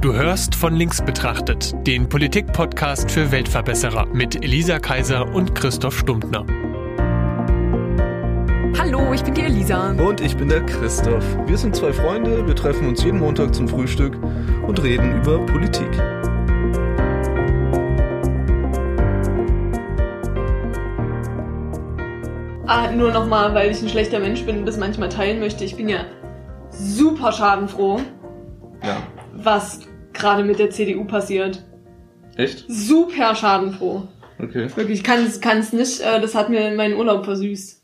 Du hörst von links betrachtet, den Politik-Podcast für Weltverbesserer mit Elisa Kaiser und Christoph Stumptner. Hallo, ich bin die Elisa. Und ich bin der Christoph. Wir sind zwei Freunde, wir treffen uns jeden Montag zum Frühstück und reden über Politik. Ah, nur nochmal, weil ich ein schlechter Mensch bin und das manchmal teilen möchte. Ich bin ja super schadenfroh, Ja. was gerade mit der CDU passiert. Echt? Super schadenfroh. Okay. Wirklich, ich kann es nicht. Äh, das hat mir meinen Urlaub versüßt.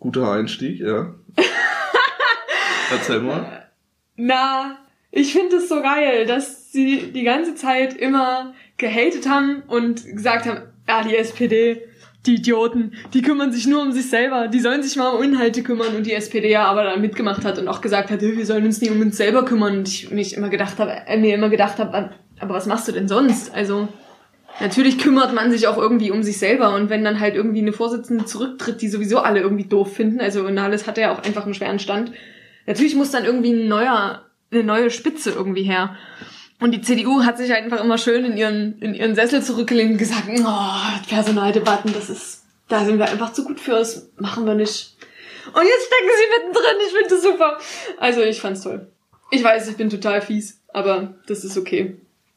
Guter Einstieg, ja. Erzähl mal. Na, ich finde es so geil, dass sie die ganze Zeit immer gehatet haben und gesagt haben, ja, die SPD, die Idioten, die kümmern sich nur um sich selber, die sollen sich mal um Inhalte kümmern und die SPD ja aber dann mitgemacht hat und auch gesagt hat, wir sollen uns nicht um uns selber kümmern und ich mich immer gedacht habe, äh, mir immer gedacht habe, aber was machst du denn sonst? Also natürlich kümmert man sich auch irgendwie um sich selber und wenn dann halt irgendwie eine Vorsitzende zurücktritt, die sowieso alle irgendwie doof finden, also Nahles hatte ja auch einfach einen schweren Stand, natürlich muss dann irgendwie ein neuer, eine neue Spitze irgendwie her. Und die CDU hat sich einfach immer schön in ihren, in ihren Sessel zurückgelehnt und gesagt, oh, Personaldebatten, das ist, da sind wir einfach zu gut für, das machen wir nicht. Und jetzt stecken sie mittendrin, ich finde das super. Also ich fand's toll. Ich weiß, ich bin total fies, aber das ist okay.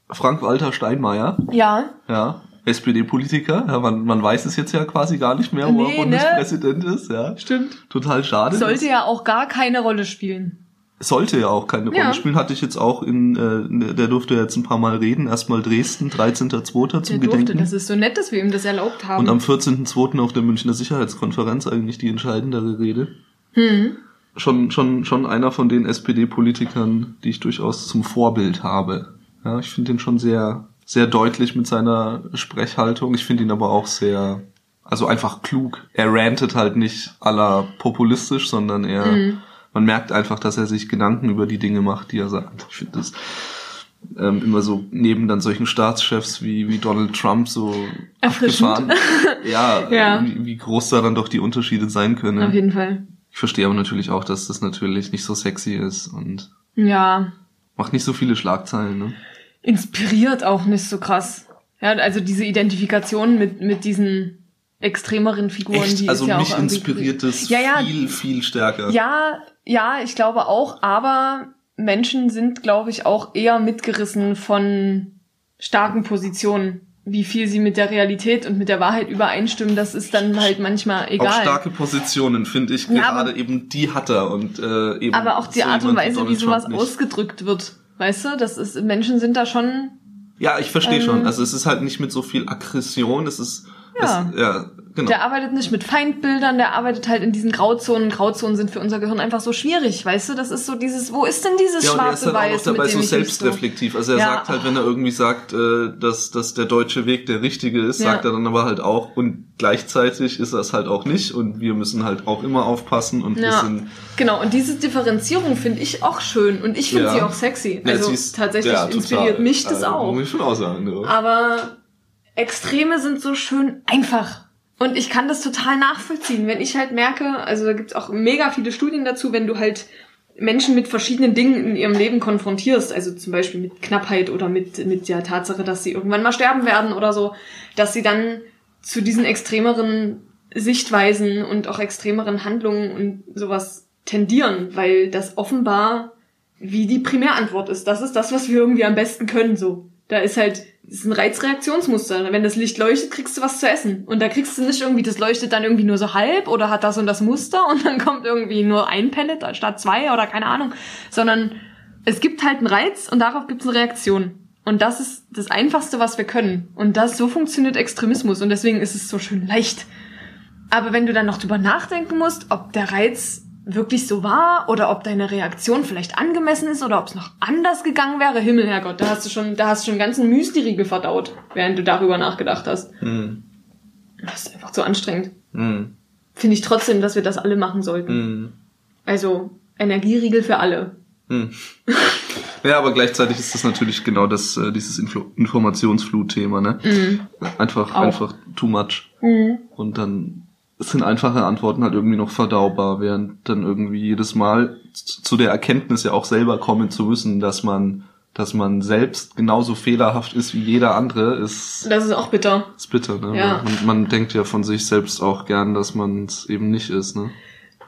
Frank-Walter Steinmeier, Ja, ja. SPD-Politiker, ja, man, man weiß es jetzt ja quasi gar nicht mehr, wo Nee, er ne? Bundespräsident ist, ja. stimmt. Total schade. Sollte ja auch gar keine Rolle spielen. Sollte ja auch keine Rolle Ja. spielen, hatte ich jetzt auch in, äh, der durfte jetzt ein paar Mal reden. Erstmal Dresden, 13.2. zum Der durfte, Gedenken. das ist so nett, dass wir ihm das erlaubt haben. Und am 14.2. auf der Münchner Sicherheitskonferenz eigentlich die entscheidendere Rede. hm. Schon, schon, schon einer von den SPD-Politikern, die ich durchaus zum Vorbild habe. Ja, ich finde ihn schon sehr, sehr deutlich mit seiner Sprechhaltung. Ich finde ihn aber auch sehr, also einfach klug. Er rantet halt nicht aller populistisch, sondern er, Mhm. Man merkt einfach, dass er sich Gedanken über die Dinge macht, die er sagt. Ich finde das ähm, immer so neben dann solchen Staatschefs wie, wie Donald Trump so Erfrischend. abgefahren. Ja, Ja. Wie, wie groß da dann doch die Unterschiede sein können. Auf jeden Fall. Ich verstehe aber natürlich auch, dass das natürlich nicht so sexy ist und Ja, macht nicht so viele Schlagzeilen, ne? inspiriert auch nicht so krass. Ja, also diese Identifikation mit, mit diesen extremeren Figuren, die Echt? Also ist ja mich auch inspiriert es Ja, ja. viel, viel stärker. Ja, ja, ich glaube auch, aber Menschen sind, glaube ich, auch eher mitgerissen von starken Positionen. Wie viel sie mit der Realität und mit der Wahrheit übereinstimmen, das ist dann halt manchmal egal. Auch starke Positionen, finde ich, Ja, gerade eben die hat er und äh, eben aber auch die so Art und Weise, wie sowas nicht. ausgedrückt wird. Weißt du, das ist, Menschen sind da schon, Ja, ich verstehe Ähm, schon. Also es ist halt nicht mit so viel Aggression, es ist Ja. Es, ja genau. der arbeitet nicht mit Feindbildern, der arbeitet halt in diesen Grauzonen. Grauzonen sind für unser Gehirn einfach so schwierig, weißt du? Das ist so dieses, wo ist denn dieses Ja, und er ist schwarze dann auch Weiß, dabei mit dem so selbstreflektiv. Also er Ja. sagt halt, wenn er irgendwie sagt, äh, dass, dass der deutsche Weg der richtige ist, Ja. sagt er dann aber halt auch, und gleichzeitig ist es halt auch nicht und wir müssen halt auch immer aufpassen und wir Ja, sind genau. Und diese Differenzierung finde ich auch schön und ich finde Ja. sie auch sexy. Ja, Also ist- tatsächlich ja, inspiriert mich das Also, auch. Muss ich schon auch sagen. Du. Aber Extreme sind so schön einfach. Und ich kann das total nachvollziehen, wenn ich halt merke, also da gibt's auch mega viele Studien dazu, wenn du halt Menschen mit verschiedenen Dingen in ihrem Leben konfrontierst, also zum Beispiel mit Knappheit oder mit, mit der Tatsache, dass sie irgendwann mal sterben werden oder so, dass sie dann zu diesen extremeren Sichtweisen und auch extremeren Handlungen und sowas tendieren, weil das offenbar wie die Primärantwort ist. Das ist das, was wir irgendwie am besten können, so. Da ist halt, das ist ein Reizreaktionsmuster. Wenn das Licht leuchtet, kriegst du was zu essen. Und da kriegst du nicht irgendwie, das leuchtet dann irgendwie nur so halb oder hat das und das Muster und dann kommt irgendwie nur ein Pellet statt zwei oder keine Ahnung. Sondern es gibt halt einen Reiz und darauf gibt es eine Reaktion. Und das ist das Einfachste, was wir können. Und das, so funktioniert Extremismus. Und deswegen ist es so schön leicht. Aber wenn du dann noch drüber nachdenken musst, ob der Reiz wirklich so war oder ob deine Reaktion vielleicht angemessen ist oder ob es noch anders gegangen wäre, Himmel, Herrgott, da hast du schon, da hast du schon einen ganzen Müsli-Riegel verdaut, während du darüber nachgedacht hast. Hm. Das ist einfach zu anstrengend. Hm. Finde ich trotzdem, dass wir das alle machen sollten. Hm. Also Energieriegel für alle. Hm. Ja, aber gleichzeitig ist das natürlich genau das, äh, dieses Info Informationsflut-Thema, ne? Mhm. Einfach, Auch. einfach too much. Und dann sind einfache Antworten halt irgendwie noch verdaubar, während dann irgendwie jedes Mal zu der Erkenntnis ja auch selber kommen zu müssen, dass man dass man selbst genauso fehlerhaft ist wie jeder andere, ist, Das ist auch bitter. ist bitter. Ne? Ja. Und man denkt ja von sich selbst auch gern, dass man es eben nicht ist. Ne?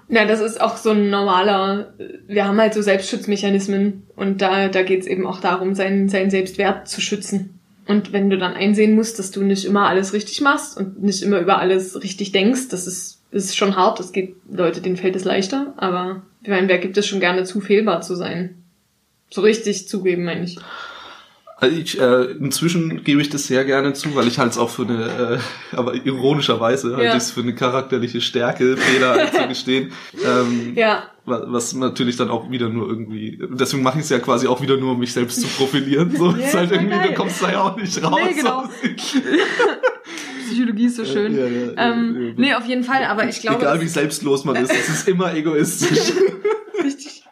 Ja, das ist auch so ein normaler, wir haben halt so Selbstschutzmechanismen und da, da geht's eben auch darum, seinen, seinen Selbstwert zu schützen. Und wenn du dann einsehen musst, dass du nicht immer alles richtig machst und nicht immer über alles richtig denkst, das ist, ist schon hart, das geht Leute, denen fällt es leichter, aber ich meine, wer gibt es schon gerne zu, fehlbar zu sein? So richtig zugeben, meine ich. Ich, äh, inzwischen gebe ich das sehr gerne zu, weil ich halte es auch für eine, äh, aber ironischerweise halte Ja. ich es für eine charakterliche Stärke, Fehler einzugestehen. Ähm, Ja, wa- Was natürlich dann auch wieder nur irgendwie, deswegen mache ich es ja quasi auch wieder nur, um mich selbst zu profilieren. So Ja, ist halt irgendwie, geil. du kommst da ja auch nicht raus. Nee, genau. Psychologie ist so schön. Ja, ja, ja, ähm. Nee, auf jeden Fall, aber ich glaube. Egal wie selbstlos man ist, es ist immer egoistisch. Richtig.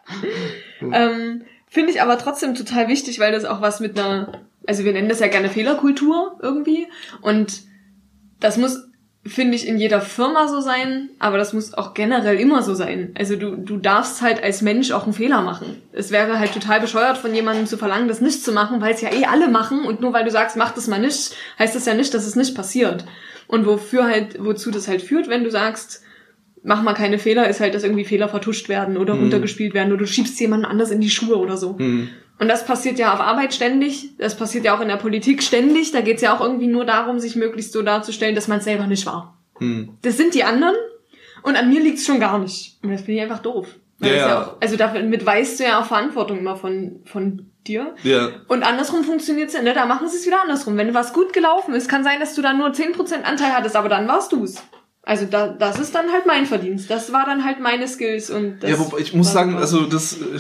ähm, Finde ich aber trotzdem total wichtig, weil das auch was mit einer, also wir nennen das ja gerne Fehlerkultur irgendwie. Und das muss, finde ich, in jeder Firma so sein, aber das muss auch generell immer so sein. Also du, du darfst halt als Mensch auch einen Fehler machen. Es wäre halt total bescheuert von jemandem zu verlangen, das nicht zu machen, weil es ja eh alle machen und nur weil du sagst, mach das mal nicht, heißt das ja nicht, dass es nicht passiert. Und wofür halt, wozu das halt führt, wenn du sagst, mach mal keine Fehler, ist halt, dass irgendwie Fehler vertuscht werden oder runtergespielt werden oder du schiebst jemanden anders in die Schuhe oder so. Hm. Und das passiert ja auf Arbeit ständig, das passiert ja auch in der Politik ständig. Da geht's ja auch irgendwie nur darum, sich möglichst so darzustellen, dass man selber nicht war. Hm. Das sind die anderen und an mir liegt's schon gar nicht. Und das finde ich einfach doof. Weil Ja, ja. auch, also damit weißt du ja auch Verantwortung immer von, von dir. Ja. Und andersrum funktioniert's ja, ne? Da machen sie es wieder andersrum. Wenn was gut gelaufen ist, kann sein, dass du da nur 10% Anteil hattest, aber dann warst du's. Also da, das ist dann halt mein Verdienst. Das war dann halt meine Skills und das ja, wobei ich muss sagen, also das, äh,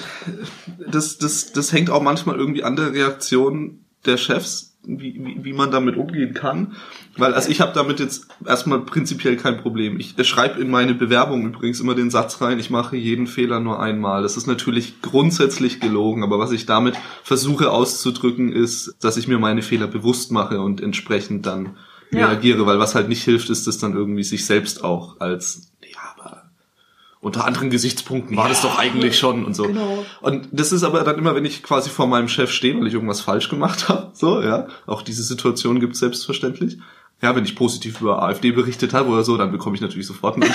das, das, das hängt auch manchmal irgendwie an der Reaktion der Chefs, wie, wie, wie man damit umgehen kann. Weil, also ich habe damit jetzt erstmal prinzipiell kein Problem. Ich schreibe in meine Bewerbung übrigens immer den Satz rein, ich mache jeden Fehler nur einmal. Das ist natürlich grundsätzlich gelogen, aber was ich damit versuche auszudrücken, ist, dass ich mir meine Fehler bewusst mache und entsprechend dann Ja. reagiere, weil was halt nicht hilft, ist das dann irgendwie sich selbst auch als, ja, aber unter anderen Gesichtspunkten war das doch eigentlich schon und so. Genau. Und das ist aber dann immer, wenn ich quasi vor meinem Chef stehe, weil ich irgendwas falsch gemacht habe, so, ja. Auch diese Situation gibt es selbstverständlich. Ja, wenn ich positiv über AfD berichtet habe oder so, dann bekomme ich natürlich sofort einen.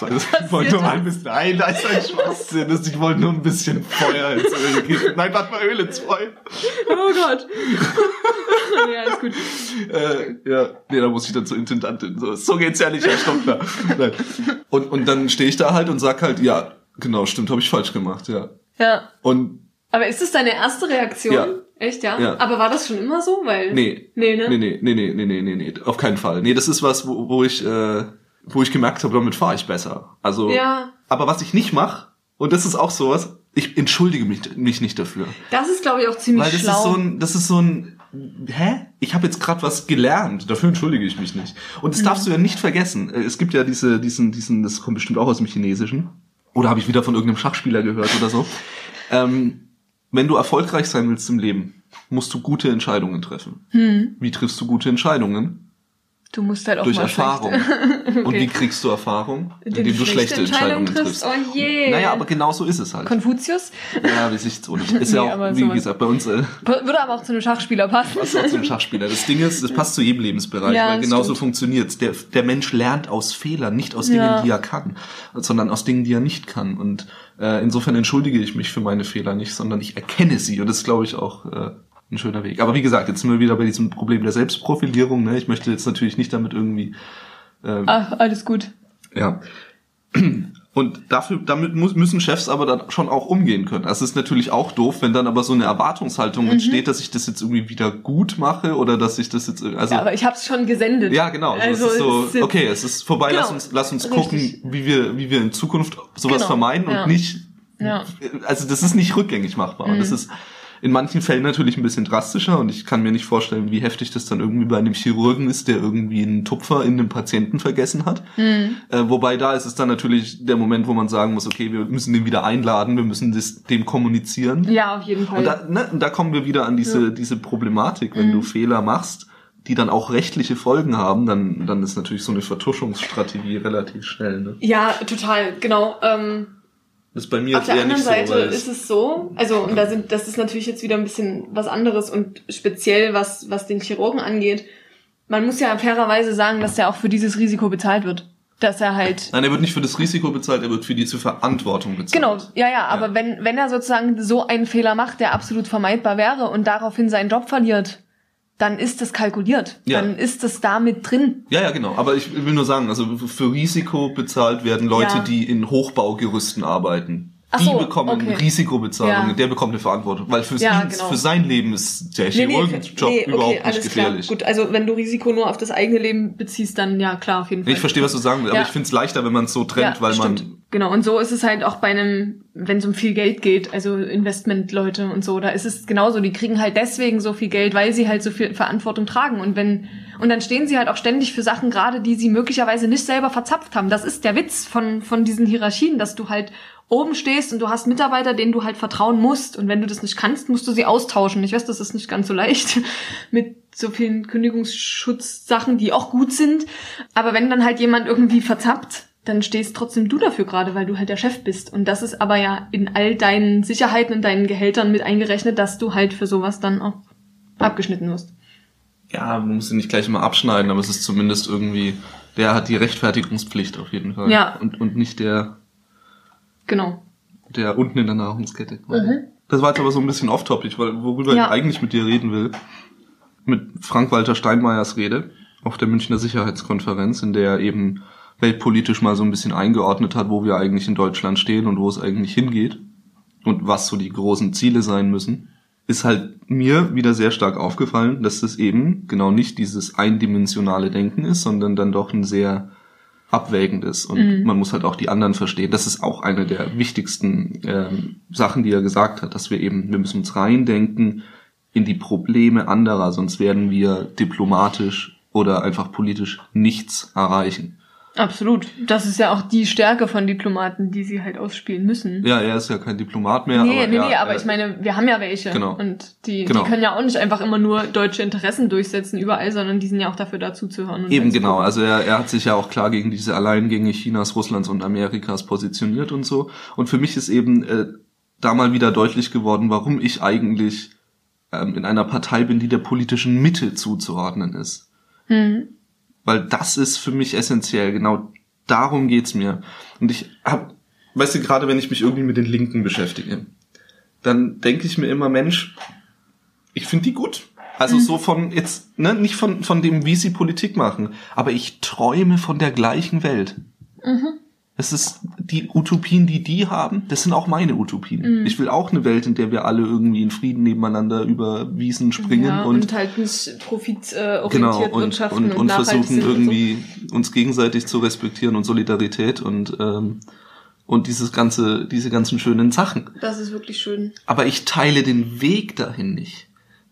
Nein, ich wollte nur mal ein bisschen, nein, da ist ein Schwachsinn. Das- Ich wollte nur ein bisschen Feuer ins Öl geben. Nein, warte mal Öl ins Feuer. Oh Gott. ja, ist gut. Äh, ja, nee, da muss ich dann zur Intendantin. So, so geht's ja nicht, Herr Stockner. Nein. Und, und dann stehe ich da halt und sag halt, ja, genau, stimmt, habe ich falsch gemacht, ja. Ja. Und Aber ist das deine erste Reaktion? Ja. Echt, ja? ja? Aber war das schon immer so? Weil nee. Nee, ne? nee, nee, nee, nee, nee, nee, nee, auf keinen Fall. Nee, das ist was, wo, wo ich, äh, wo ich gemerkt habe, damit fahre ich besser. Also, ja. aber was ich nicht mache, und das ist auch sowas, ich entschuldige mich, mich nicht dafür. Das ist, glaube ich, auch ziemlich Weil das schlau. Ist so ein, das ist so ein, hä? Ich habe jetzt gerade was gelernt, dafür entschuldige ich mich nicht. Und das mhm. darfst du ja nicht vergessen. Äh, es gibt ja diese, diesen, diesen, das kommt bestimmt auch aus dem Chinesischen. Oder habe ich wieder von irgendeinem Schachspieler gehört oder so. Ähm, wenn du erfolgreich sein willst im Leben, musst du gute Entscheidungen treffen. Hm. Wie triffst du gute Entscheidungen? Du musst halt auch Durch Erfahrung. schlechte- Und wie kriegst du Erfahrung? Indem Indem du schlechte schlechte Entscheidungen triffst. triffst. Oh je. Naja, aber genau so ist es halt. Konfuzius? Ja, weiß ich so nicht. Ist ja Nee, auch, aber wie sowas. gesagt, bei uns äh, Würde aber auch zu einem Schachspieler passen. passt auch zum Schachspieler. Das Ding ist, das passt zu jedem Lebensbereich, Ja, weil das genauso stimmt. funktioniert's. Der, der Mensch lernt aus Fehlern, nicht aus Dingen, Ja. die er kann, sondern aus Dingen, die er nicht kann. Und äh, insofern entschuldige ich mich für meine Fehler nicht, sondern ich erkenne sie. Und das ist, glaube ich, auch äh, ein schöner Weg. Aber wie gesagt, jetzt sind wir wieder bei diesem Problem der Selbstprofilierung. Ne? Ich möchte jetzt natürlich nicht damit irgendwie ähm, Ach, alles gut. ja. Und dafür, damit muss, müssen Chefs aber dann schon auch umgehen können. Also es ist natürlich auch doof, wenn dann aber so eine Erwartungshaltung Mhm. entsteht, dass ich das jetzt irgendwie wieder gut mache oder dass ich das jetzt, also Ja, aber ich hab's schon gesendet. ja, genau. Also, es ist so, es jetzt- okay, es ist vorbei, lass Genau. uns, lass uns Richtig. gucken, wie wir, wie wir in Zukunft sowas Genau. vermeiden Ja. und nicht, Ja. also das ist nicht rückgängig machbar. Und das ist in manchen Fällen natürlich ein bisschen drastischer und ich kann mir nicht vorstellen, wie heftig das dann irgendwie bei einem Chirurgen ist, der irgendwie einen Tupfer in einem Patienten vergessen hat. Mhm. Äh, wobei da ist es dann natürlich der Moment, wo man sagen muss, okay, wir müssen den wieder einladen, wir müssen das, dem kommunizieren. Ja, auf jeden Fall. Und da, ne, und da kommen wir wieder an diese, diese Problematik, wenn Mhm. du Fehler machst, die dann auch rechtliche Folgen haben, dann, dann ist natürlich so eine Vertuschungsstrategie relativ schnell. Ne? Ja, total, genau. Ähm, Das ist bei mir Auf der anderen so. Seite ist es so, also und da sind, das ist natürlich jetzt wieder ein bisschen was anderes und speziell was was den Chirurgen angeht. Man muss ja fairerweise sagen, dass der auch für dieses Risiko bezahlt wird, dass er halt Nein, er wird nicht für das Risiko bezahlt, er wird für diese Verantwortung bezahlt. Genau, ja, ja, aber wenn, wenn er sozusagen so einen Fehler macht, der absolut vermeidbar wäre und daraufhin seinen Job verliert, dann ist das kalkuliert. Ja. Dann ist das damit drin. Ja, ja, genau. Aber ich will nur sagen, also für Risiko bezahlt werden Leute, Ja. die in Hochbaugerüsten arbeiten. Ach die so, bekommen okay. Risikobezahlung, Ja. der bekommt eine Verantwortung. Weil für, Ja, ihn, genau. für sein Leben ist der Chirurgenjob überhaupt nicht gefährlich. Gut, also wenn du Risiko nur auf das eigene Leben beziehst, dann ja, klar, auf jeden Fall. Ich verstehe, was du sagen willst, aber Ja. ich finde es leichter, wenn man es so trennt, weil stimmt. man. Genau, und so ist es halt auch bei einem, wenn es um viel Geld geht, also Investmentleute und so, da ist es genauso. Die kriegen halt deswegen so viel Geld, weil sie halt so viel Verantwortung tragen. Und wenn, und dann stehen sie halt auch ständig für Sachen gerade, die sie möglicherweise nicht selber verzapft haben. Das ist der Witz von, von diesen Hierarchien, dass du halt oben stehst und du hast Mitarbeiter, denen du halt vertrauen musst. Und wenn du das nicht kannst, musst du sie austauschen. Ich weiß, das ist nicht ganz so leicht mit so vielen Kündigungsschutzsachen, die auch gut sind. Aber wenn dann halt jemand irgendwie verzappt, dann stehst trotzdem du dafür gerade, weil du halt der Chef bist. Und das ist aber ja in all deinen Sicherheiten und deinen Gehältern mit eingerechnet, dass du halt für sowas dann auch abgeschnitten wirst. Ja, man muss ihn nicht gleich immer abschneiden, aber es ist zumindest irgendwie, der hat die Rechtfertigungspflicht auf jeden Fall. Ja. Und, und nicht der, Genau. der unten in der Nahrungskette. Mhm. Das war jetzt aber so ein bisschen off-topic, weil worüber Ja. ich eigentlich mit dir reden will, mit Frank-Walter Steinmeiers Rede auf der Münchner Sicherheitskonferenz, in der er eben weltpolitisch mal so ein bisschen eingeordnet hat, wo wir eigentlich in Deutschland stehen und wo es eigentlich hingeht und was so die großen Ziele sein müssen, ist halt mir wieder sehr stark aufgefallen, dass das eben genau nicht dieses eindimensionale Denken ist, sondern dann doch ein sehr abwägendes und man muss halt auch die anderen verstehen. Das ist auch eine der wichtigsten ähm, Sachen, die er gesagt hat, dass wir eben, wir müssen uns reindenken in die Probleme anderer, sonst werden wir diplomatisch oder einfach politisch nichts erreichen. Absolut. Das ist ja auch die Stärke von Diplomaten, die sie halt ausspielen müssen. Ja, er ist ja kein Diplomat mehr. nee, aber nee, ja, nee, aber äh, ich meine, wir haben ja welche. Genau. Und die, Genau. die können ja auch nicht einfach immer nur deutsche Interessen durchsetzen überall, sondern die sind ja auch dafür da zuzuhören. und Eben zu genau, also er, er hat sich ja auch klar gegen diese Alleingänge Chinas, Russlands und Amerikas positioniert und so. Und für mich ist eben äh, da mal wieder deutlich geworden, warum ich eigentlich ähm, in einer Partei bin, die der politischen Mitte zuzuordnen ist. Mhm. Weil das ist für mich essentiell, genau darum geht's mir. Und ich hab, weißt du, gerade wenn ich mich irgendwie mit den Linken beschäftige, dann denke ich mir immer, Mensch, ich finde die gut. Also so von jetzt, ne, nicht von, von dem, wie sie Politik machen, aber ich träume von der gleichen Welt. Es ist die Utopien, die die haben, das sind auch meine Utopien. Ich will auch eine Welt, in der wir alle irgendwie in Frieden nebeneinander über Wiesen springen ja, und, und, halt nicht profitorientiert genau und, wirtschaften und, und nachhaltig versuchen und irgendwie uns gegenseitig zu respektieren und Solidarität und ähm, und dieses ganze diese ganzen schönen Sachen. So. Das ist wirklich schön. Aber ich teile den Weg dahin nicht.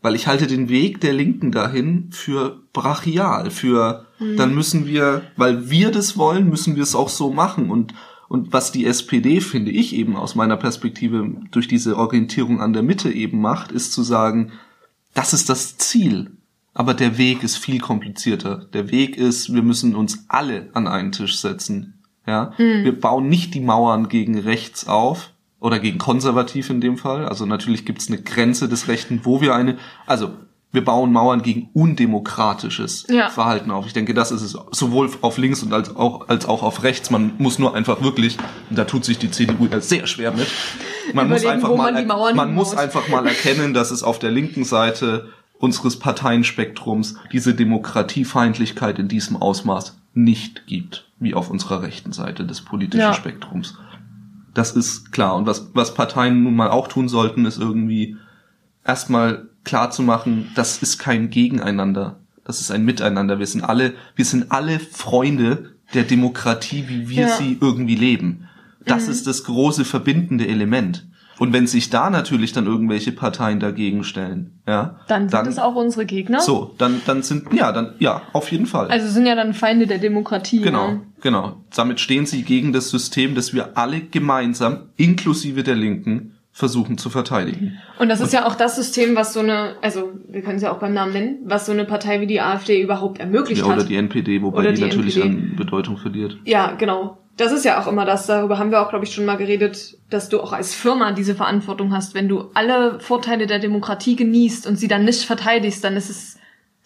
Weil ich halte den Weg der Linken dahin für brachial, für dann müssen wir, weil wir das wollen, müssen wir es auch so machen. Und, und was die SPD, finde ich eben aus meiner Perspektive, durch diese Orientierung an der Mitte eben macht, ist zu sagen, das ist das Ziel. Aber der Weg ist viel komplizierter. Der Weg ist, wir müssen uns alle an einen Tisch setzen. Ja, wir bauen nicht die Mauern gegen rechts auf oder gegen konservativ in dem Fall. Also natürlich gibt es eine Grenze des Rechten, wo wir eine, also wir bauen Mauern gegen undemokratisches Ja. Verhalten auf. Ich denke, das ist es sowohl auf links und als auch, als auch auf rechts. Man muss nur einfach wirklich, und da tut sich die CDU ja sehr schwer mit, man muss einfach mal, man man muss einfach mal erkennen, dass es auf der linken Seite unseres Parteienspektrums diese Demokratiefeindlichkeit in diesem Ausmaß nicht gibt, wie auf unserer rechten Seite des politischen Ja. Spektrums. Das ist klar. Und was, was Parteien nun mal auch tun sollten, ist irgendwie erstmal klar zu machen, das ist kein Gegeneinander. Das ist ein Miteinander. Wir sind alle, wir sind alle Freunde der Demokratie, wie wir Ja. sie irgendwie leben. Das ist das große verbindende Element. Und wenn sich da natürlich dann irgendwelche Parteien dagegen stellen, ja, Dann sind es auch unsere Gegner. so, dann dann sind ja, dann ja, auf jeden Fall. Also sind ja dann Feinde der Demokratie. Genau, Ne? genau. Damit stehen sie gegen das System, das wir alle gemeinsam, inklusive der Linken, versuchen zu verteidigen. Und das ist ja auch das System, was so eine, also wir können es ja auch beim Namen nennen, was so eine Partei wie die AfD überhaupt ermöglicht Ja, oder hat. die NPD, wobei Oder die, die natürlich NPD. an Bedeutung verliert. Ja, genau. Das ist ja auch immer das, darüber haben wir auch, glaube ich, schon mal geredet, dass du auch als Firma diese Verantwortung hast. Wenn du alle Vorteile der Demokratie genießt und sie dann nicht verteidigst, dann ist es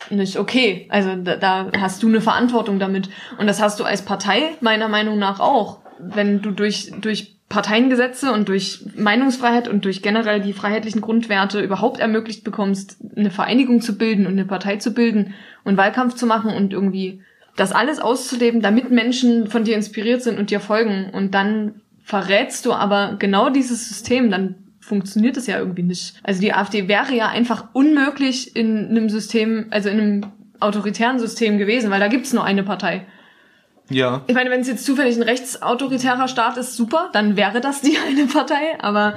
nicht okay. Also da, da hast du eine Verantwortung damit. Und das hast du als Partei meiner Meinung nach auch. Wenn du durch, durch Parteiengesetze und durch Meinungsfreiheit und durch generell die freiheitlichen Grundwerte überhaupt ermöglicht bekommst, eine Vereinigung zu bilden und eine Partei zu bilden und Wahlkampf zu machen und irgendwie das alles auszuleben, damit Menschen von dir inspiriert sind und dir folgen. Und dann verrätst du aber genau dieses System, dann funktioniert es ja irgendwie nicht. Also die AfD wäre ja einfach unmöglich in einem System, also in einem autoritären System gewesen, weil da gibt's nur eine Partei. Ja. Ich meine, wenn es jetzt zufällig ein rechtsautoritärer Staat ist, super, dann wäre das die eine Partei, aber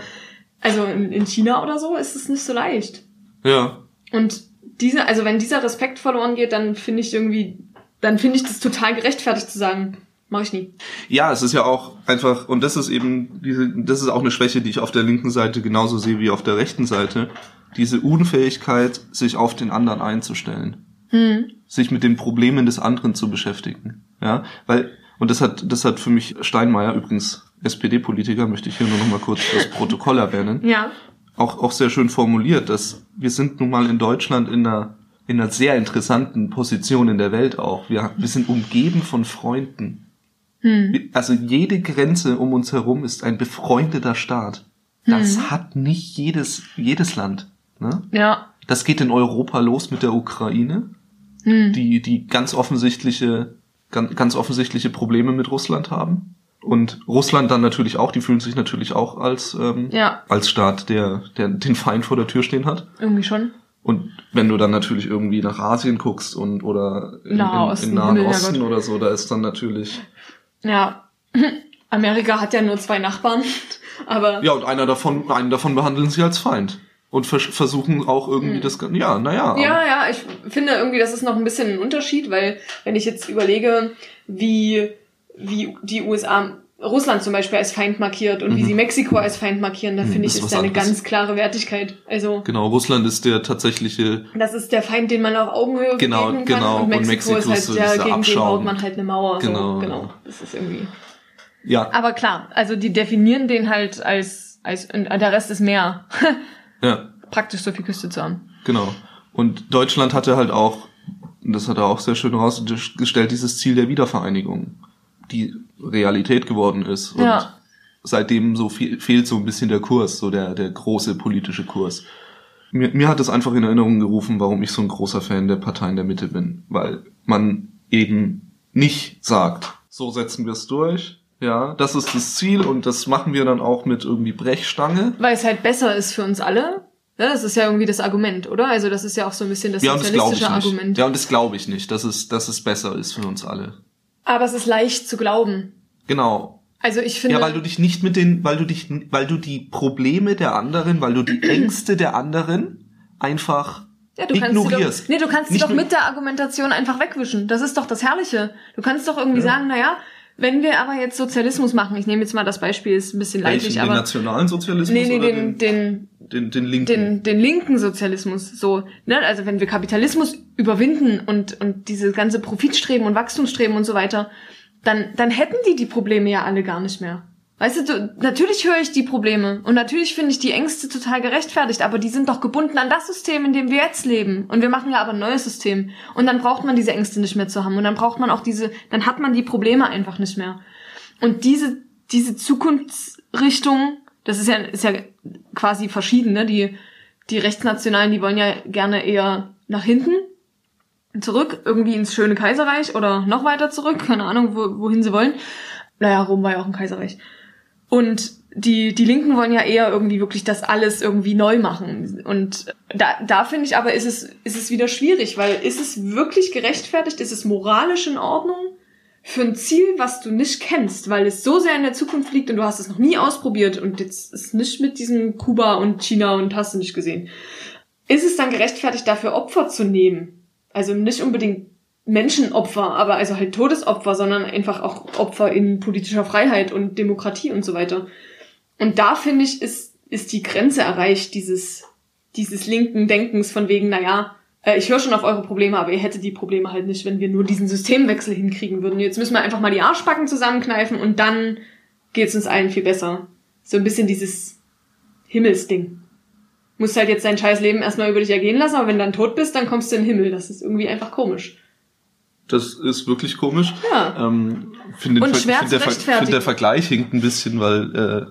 also in, in China oder so ist es nicht so leicht. Ja. Und diese, also wenn dieser Respekt verloren geht, dann finde ich irgendwie dann finde ich das total gerechtfertigt zu sagen, mache ich nie. Ja, es ist ja auch einfach, und das ist eben diese, das ist auch eine Schwäche, die ich auf der linken Seite genauso sehe wie auf der rechten Seite. Diese Unfähigkeit, sich auf den anderen einzustellen. Hm. Sich mit den Problemen des anderen zu beschäftigen. Ja, weil, und das hat, das hat für mich Steinmeier, übrigens SPD-Politiker, möchte ich hier nur noch mal kurz das Protokoll erwähnen. Ja. Auch, auch sehr schön formuliert, dass wir sind nun mal in Deutschland in einer in einer sehr interessanten Position in der Welt auch. Wir, wir sind umgeben von Freunden. Hm. Also jede Grenze um uns herum ist ein befreundeter Staat. Das hm. hat nicht jedes, jedes Land. Ne? Ja. Das geht in Europa los mit der Ukraine, hm. die, die ganz offensichtliche, ganz, ganz offensichtliche Probleme mit Russland haben. Und Russland dann natürlich auch, die fühlen sich natürlich auch als, ähm, ja. als Staat, der, der den Feind vor der Tür stehen hat. Irgendwie schon. Und wenn du dann natürlich irgendwie nach Asien guckst und oder in, Nahosten, in, in Nahen Osten oder so, da ist dann natürlich. Ja, Amerika hat ja nur zwei Nachbarn, aber. Ja, und einer davon, einen davon behandeln sie als Feind. Und vers versuchen auch irgendwie mhm. das, ja, naja. Ja, ja, ich finde irgendwie, das ist noch ein bisschen ein Unterschied, weil wenn ich jetzt überlege, wie, wie die USA Russland zum Beispiel als Feind markiert und mhm. wie sie Mexiko als Feind markieren, da mhm, finde ich, ist da eine ganz klare Wertigkeit. Also genau, Russland ist der tatsächliche. Das ist der Feind, den man auf Augenhöhe genau, begegnen kann. Genau, und Mexiko, und Mexiko ist halt der, gegen Abschaum. den baut man halt eine Mauer. Genau, so, genau. Das ist irgendwie. Ja. Aber klar, also die definieren den halt als als der Rest ist mehr. ja. Praktisch so viel Küste zu haben. Genau. Und Deutschland hatte halt auch, das hat er auch sehr schön rausgestellt, dieses Ziel der Wiedervereinigung die Realität geworden ist. Und ja. seitdem so viel, fehlt so ein bisschen der Kurs, so der, der große politische Kurs. Mir, mir hat es einfach in Erinnerung gerufen, warum ich so ein großer Fan der Parteien der Mitte bin. Weil man eben nicht sagt, so setzen wir es durch, ja, das ist das Ziel und das machen wir dann auch mit irgendwie Brechstange. Weil es halt besser ist für uns alle. Ja, das ist ja irgendwie das Argument, oder? Also das ist ja auch so ein bisschen das ja, sozialistische das Argument. Ja, und das glaube ich nicht, dass es, dass es besser ist für uns alle. Aber es ist leicht zu glauben. Genau. Also ich finde. Ja, weil du dich nicht mit den, weil du dich, weil du die Probleme der anderen, weil du die Ängste der anderen einfach ja, du ignorierst. Kannst doch, nee, du kannst sie doch mit der Argumentation einfach wegwischen. Das ist doch das Herrliche. Du kannst doch irgendwie ja. sagen, naja, wenn wir aber jetzt Sozialismus machen, ich nehme jetzt mal das Beispiel, ist ein bisschen leidlich, aber. Den nationalen Sozialismus? Nee, nee, den, den, den, den linken. Den, den linken Sozialismus, so, ne, also wenn wir Kapitalismus überwinden und, und diese ganze Profitstreben und Wachstumsstreben und so weiter, dann, dann hätten die die Probleme ja alle gar nicht mehr. Weißt du, natürlich höre ich die Probleme und natürlich finde ich die Ängste total gerechtfertigt, aber die sind doch gebunden an das System, in dem wir jetzt leben. Und wir machen ja aber ein neues System. Und dann braucht man diese Ängste nicht mehr zu haben. Und dann braucht man auch diese, dann hat man die Probleme einfach nicht mehr. Und diese, diese Zukunftsrichtung, das ist ja, ist ja quasi verschieden, ne? Die, die Rechtsnationalen, die wollen ja gerne eher nach hinten zurück, irgendwie ins schöne Kaiserreich oder noch weiter zurück, keine Ahnung, wo, wohin sie wollen. Naja, Rom war ja auch ein Kaiserreich. Und die, die Linken wollen ja eher irgendwie wirklich das alles irgendwie neu machen. Und da, da finde ich aber, ist es, ist es wieder schwierig, weil ist es wirklich gerechtfertigt, ist es moralisch in Ordnung für ein Ziel, was du nicht kennst, weil es so sehr in der Zukunft liegt und du hast es noch nie ausprobiert und jetzt ist nicht mit diesem Kuba und China und hast du nicht gesehen. Ist es dann gerechtfertigt, dafür Opfer zu nehmen? Also nicht unbedingt Menschenopfer, aber also halt Todesopfer, sondern einfach auch Opfer in politischer Freiheit und Demokratie und so weiter. Und da finde ich, ist, ist die Grenze erreicht, dieses, dieses linken Denkens von wegen, naja, äh, ich höre schon auf eure Probleme, aber ihr hättet die Probleme halt nicht, wenn wir nur diesen Systemwechsel hinkriegen würden. Jetzt müssen wir einfach mal die Arschbacken zusammenkneifen und dann geht's uns allen viel besser. So ein bisschen dieses Himmelsding. Musst halt jetzt dein scheiß Leben erstmal über dich ergehen lassen, aber wenn du dann tot bist, dann kommst du in den Himmel. Das ist irgendwie einfach komisch. Das ist wirklich komisch. Ja. Ähm, find den Und schwer find der, find der Vergleich hinkt ein bisschen, weil äh,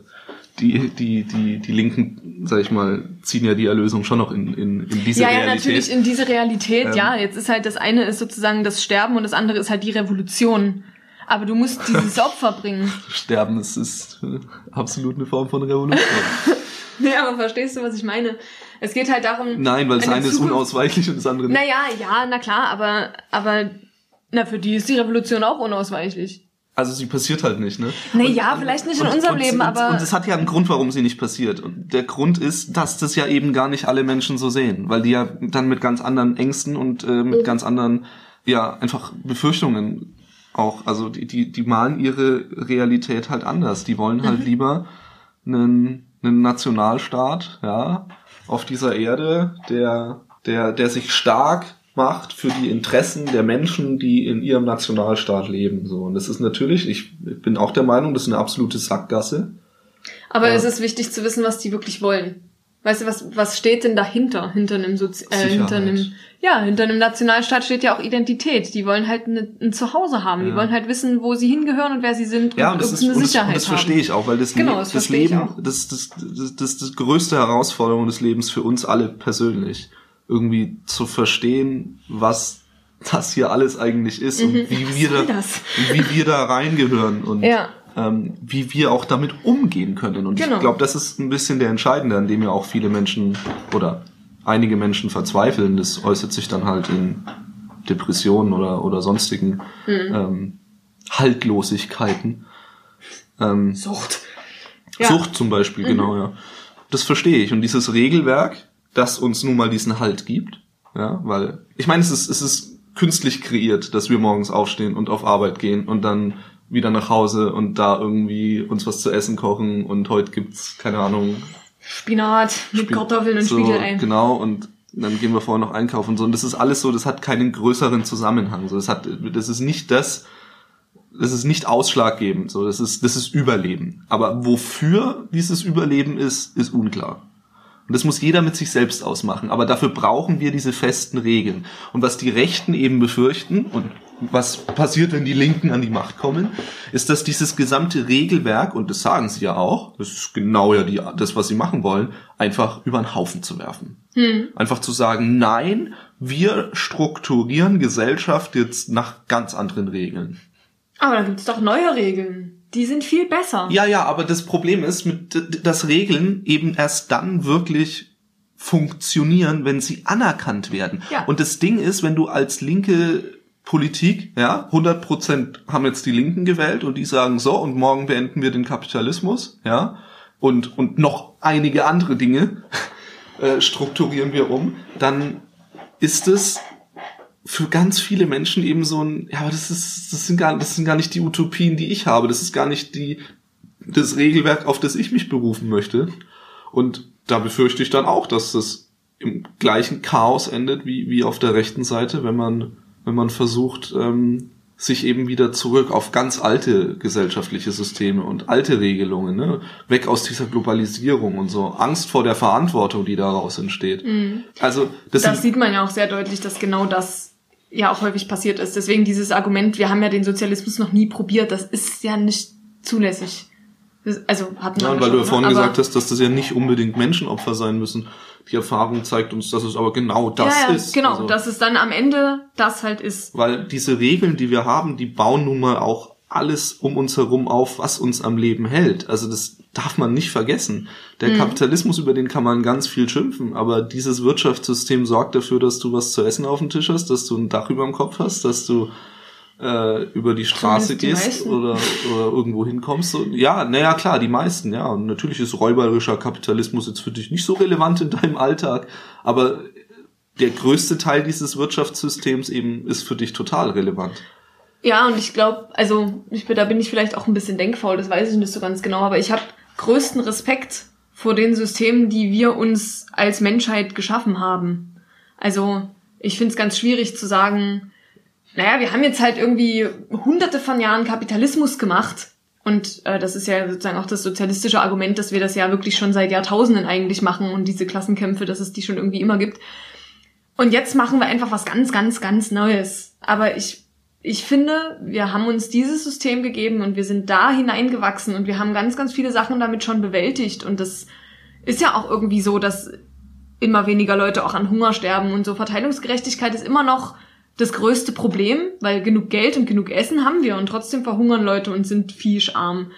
die, die, die, die Linken, sag ich mal, ziehen ja die Erlösung schon noch in, in, in diese ja, ja, Realität. natürlich in diese Realität, Ähm. ja. Jetzt ist halt das eine ist sozusagen das Sterben und das andere ist halt die Revolution. Aber du musst dieses Opfer bringen. Sterben ist, ist äh, absolut eine Form von Revolution. Ja, aber verstehst du, was ich meine? Es geht halt darum. Nein, weil das eine eine ist Zukunft- unausweichlich und das andere nicht. Naja, ja, na klar, aber, aber, na, für die ist die Revolution auch unausweichlich. Also sie passiert halt nicht, ne? Nee, ja, vielleicht nicht in unserem Leben, und, aber- Und es hat ja einen Grund, warum sie nicht passiert. Und der Grund ist, dass das ja eben gar nicht alle Menschen so sehen. Weil die ja dann mit ganz anderen Ängsten und äh, mit Mhm. ganz anderen, ja, einfach Befürchtungen auch, also die, die, die malen ihre Realität halt anders. Die wollen Mhm. halt lieber einen, einen Nationalstaat, ja, auf dieser Erde, der, der, der sich stark macht für die Interessen der Menschen, die in ihrem Nationalstaat leben. So. Und das ist natürlich, ich bin auch der Meinung, das ist eine absolute Sackgasse. Aber Ja. es ist wichtig zu wissen, was die wirklich wollen. Weißt du, was, was steht denn dahinter? Hinter einem Sozi äh, hinter einem, ja, hinter einem Nationalstaat steht ja auch Identität. Die wollen halt eine, ein Zuhause haben. Die Ja. wollen halt wissen, wo sie hingehören und wer sie sind Ja, und das ist und das, Sicherheit und das verstehe ich auch, weil das, Genau, das das Leben, das, das, das, das, das größte Herausforderung des Lebens für uns alle persönlich, irgendwie zu verstehen, was das hier alles eigentlich ist und wie wir da, das? wie wir da reingehören und Ja. ähm, wie wir auch damit umgehen können. Und Genau. ich glaube, das ist ein bisschen der Entscheidende, an dem ja auch viele Menschen oder einige Menschen verzweifeln. Das äußert sich dann halt in Depressionen oder, oder sonstigen Mhm. ähm, Haltlosigkeiten. Ähm, Sucht. Ja. Sucht zum Beispiel, genau, ja. Das verstehe ich. Und dieses Regelwerk, das uns nun mal diesen Halt gibt, ja, weil, ich meine, es ist, es ist künstlich kreiert, dass wir morgens aufstehen und auf Arbeit gehen und dann wieder nach Hause und da irgendwie uns was zu essen kochen und heute gibt's, keine Ahnung, Spinat mit Spie- Kartoffeln und so, Spiegelei. Genau, und dann gehen wir vorher noch einkaufen und so. Und das ist alles so, das hat keinen größeren Zusammenhang. So, das hat, das ist nicht das, das ist nicht ausschlaggebend. So, das ist, das ist Überleben. Aber wofür dieses Überleben ist, ist unklar. Und das muss jeder mit sich selbst ausmachen. Aber dafür brauchen wir diese festen Regeln. Und was die Rechten eben befürchten und was passiert, wenn die Linken an die Macht kommen, ist, dass dieses gesamte Regelwerk, und das sagen sie ja auch, das ist genau ja die, das, was sie machen wollen, einfach über den Haufen zu werfen. Einfach zu sagen, nein, wir strukturieren Gesellschaft jetzt nach ganz anderen Regeln. Aber da gibt's doch neue Regeln. Die sind viel besser. Ja, ja, aber das Problem ist, mit, dass Regeln eben erst dann wirklich funktionieren, wenn sie anerkannt werden. Ja. Und das Ding ist, wenn du als linke Politik, ja, 100 Prozent haben jetzt die Linken gewählt und die sagen so, und morgen beenden wir den Kapitalismus, ja, und, und noch einige andere Dinge äh, strukturieren wir um, dann ist es für ganz viele Menschen eben so ein, ja, aber das ist, das sind gar, das sind gar nicht die Utopien, die ich habe. Das ist gar nicht die, das Regelwerk, auf das ich mich berufen möchte. Und da befürchte ich dann auch, dass das im gleichen Chaos endet wie, wie auf der rechten Seite, wenn man, wenn man versucht, ähm, sich eben wieder zurück auf ganz alte gesellschaftliche Systeme und alte Regelungen, ne? weg aus dieser Globalisierung und so, Angst vor der Verantwortung, die daraus entsteht. Also das, Das sieht man ja auch sehr deutlich, dass genau das ja auch häufig passiert ist. Deswegen dieses Argument, wir haben ja den Sozialismus noch nie probiert, das ist ja nicht zulässig. Das, also hatten wir Ja, weil schon, du ja vorhin ne? gesagt hast, dass das ja nicht unbedingt Menschenopfer sein müssen. Die Erfahrung zeigt uns, dass es aber genau das ja, ja, ist. Genau, Also, dass es dann am Ende das halt ist. weil diese Regeln, die wir haben, die bauen nun mal auch alles um uns herum auf, was uns am Leben hält. Also das darf man nicht vergessen. Der Mhm. Kapitalismus, über den kann man ganz viel schimpfen, aber dieses Wirtschaftssystem sorgt dafür, dass du was zu essen auf dem Tisch hast, dass du ein Dach über dem Kopf hast, dass du äh, über die Straße die gehst oder, oder irgendwo hinkommst. So, ja, naja, klar, die meisten, ja. Und natürlich ist räuberischer Kapitalismus jetzt für dich nicht so relevant in deinem Alltag, aber der größte Teil dieses Wirtschaftssystems eben ist für dich total relevant. Ja, und ich glaube, also ich da bin ich vielleicht auch ein bisschen denkfaul, das weiß ich nicht so ganz genau, aber ich habe größten Respekt vor den Systemen, die wir uns als Menschheit geschaffen haben. Also ich finde es ganz schwierig zu sagen, naja, wir haben jetzt halt irgendwie hunderte von Jahren Kapitalismus gemacht. Und äh, das ist ja sozusagen auch das sozialistische Argument, dass wir das ja wirklich schon seit Jahrtausenden eigentlich machen und diese Klassenkämpfe, dass es die schon irgendwie immer gibt. Und jetzt machen wir einfach was ganz, ganz, ganz Neues. Aber ich, ich finde, wir haben uns dieses System gegeben und wir sind da hineingewachsen und wir haben ganz, ganz viele Sachen damit schon bewältigt. Und das ist ja auch irgendwie so, dass immer weniger Leute auch an Hunger sterben und so. Verteilungsgerechtigkeit ist immer noch das größte Problem, weil genug Geld und genug Essen haben wir und trotzdem verhungern Leute und sind fischarm.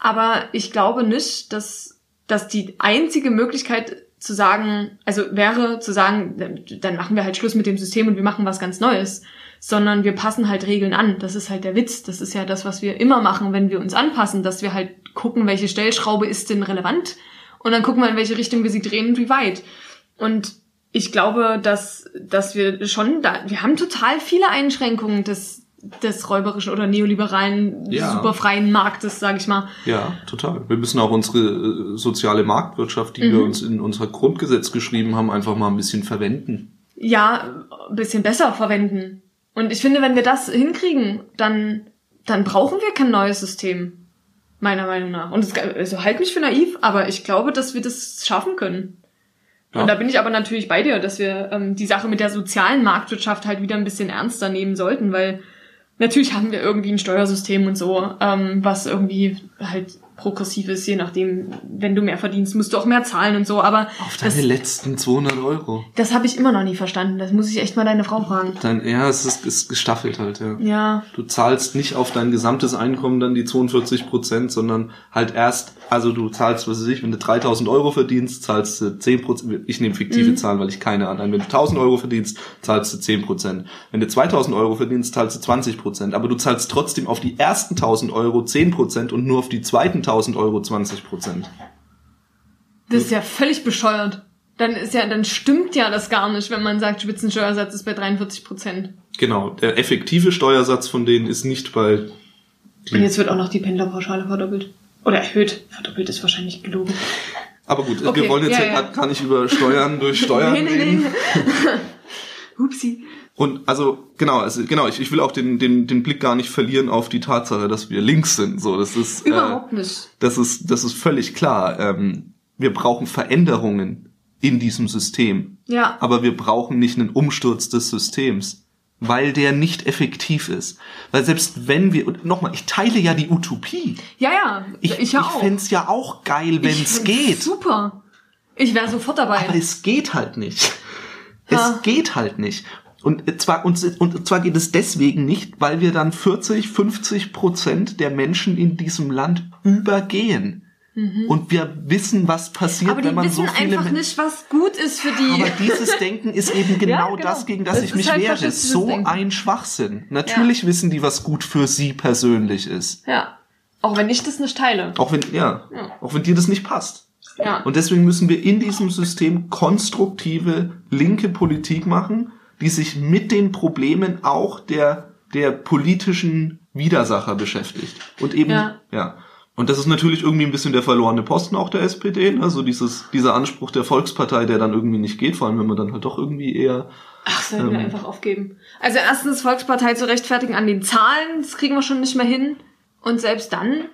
Aber ich glaube nicht, dass, dass die einzige Möglichkeit zu sagen, also wäre zu sagen, dann machen wir halt Schluss mit dem System und wir machen was ganz Neues, sondern wir passen halt Regeln an. Das ist halt der Witz. Das ist ja das, was wir immer machen, wenn wir uns anpassen, dass wir halt gucken, welche Stellschraube ist denn relevant und dann gucken wir, in welche Richtung wir sie drehen und wie weit. Und ich glaube, dass, dass wir schon da, wir haben total viele Einschränkungen des, des räuberischen oder neoliberalen, ja. superfreien Marktes, sage ich mal. Ja, total. Wir müssen auch unsere äh, soziale Marktwirtschaft, die mhm. wir uns in unser Grundgesetz geschrieben haben, einfach mal ein bisschen verwenden. Ja, ein bisschen besser verwenden. Und ich finde, wenn wir das hinkriegen, dann, dann brauchen wir kein neues System. Meiner Meinung nach. Und es, also halt mich für naiv, aber ich glaube, dass wir das schaffen können. Ja. Und da bin ich aber natürlich bei dir, dass wir ähm, die Sache mit der sozialen Marktwirtschaft halt wieder ein bisschen ernster nehmen sollten, weil natürlich haben wir irgendwie ein Steuersystem und so, ähm, was irgendwie halt progressiv ist, je nachdem, wenn du mehr verdienst, musst du auch mehr zahlen und so, aber... Auf deine das, letzten 200 Euro. Das habe ich immer noch nie verstanden, das muss ich echt mal deine Frau fragen. Dann, ja, es ist, ist gestaffelt halt, ja. Ja. Du zahlst nicht auf dein gesamtes Einkommen dann die 42 Prozent, sondern halt erst, also du zahlst, was weiß ich, wenn du 3000 Euro verdienst, zahlst du 10 Prozent, ich nehme fiktive mhm. Zahlen, weil ich keine an, wenn du 1000 Euro verdienst, zahlst du 10 Prozent. Wenn du 2000 Euro verdienst, zahlst du 20 Prozent, aber du zahlst trotzdem auf die ersten 1000 Euro 10 Prozent und nur auf die zweiten 1000 Euro 20 Prozent. Das ist ja völlig bescheuert. Dann ist ja, dann stimmt ja das gar nicht, wenn man sagt, Spitzensteuersatz ist bei 43 Prozent. Genau, der effektive Steuersatz von denen ist nicht bei. Und jetzt wird auch noch die Pendlerpauschale verdoppelt. Oder erhöht. Verdoppelt ist wahrscheinlich gelogen. Aber gut, okay, wir wollen jetzt ja, ja. gar nicht über Steuern durch Steuern nee, nee, reden. Nee. Hupsi. Und also genau, also genau, ich, ich will auch den, den, den Blick gar nicht verlieren auf die Tatsache, dass wir links sind. So, das ist äh, überhaupt äh, nicht. Das ist das ist völlig klar. Ähm, wir brauchen Veränderungen in diesem System. Ja. Aber wir brauchen nicht einen Umsturz des Systems, weil der nicht effektiv ist. Weil selbst wenn wir und nochmal, ich teile ja die Utopie. Ja, ja. Ich, ich, ja ich fände ja auch geil, wenn es geht. Super. Ich wäre sofort dabei. Aber es geht halt nicht. Es geht halt nicht. Und zwar, und, und zwar geht es deswegen nicht, weil wir dann 40, 50 Prozent der Menschen in diesem Land übergehen. Mhm. Und wir wissen, was passiert, wenn man so viele... Aber die wissen einfach nicht, was gut ist für die. Aber dieses Denken ist eben genau, ja, genau. das, gegen das, das ich mich halt wehre. So Denken. ein Schwachsinn. Natürlich ja. wissen die, was gut für sie persönlich ist. Ja. Auch wenn ich das nicht teile. Auch wenn, ja. ja. Auch wenn dir das nicht passt. Ja. Und deswegen müssen wir in diesem System konstruktive linke Politik machen, die sich mit den Problemen auch der, der politischen Widersacher beschäftigt. Und eben, ja. ja. Und das ist natürlich irgendwie ein bisschen der verlorene Posten auch der SPD, ne? so dieses, dieser Anspruch der Volkspartei, der dann irgendwie nicht geht, vor allem wenn man dann halt doch irgendwie eher. Ach, sollen ähm, wir einfach aufgeben. Also erstens Volkspartei zu rechtfertigen an den Zahlen, das kriegen wir schon nicht mehr hin. Und selbst dann.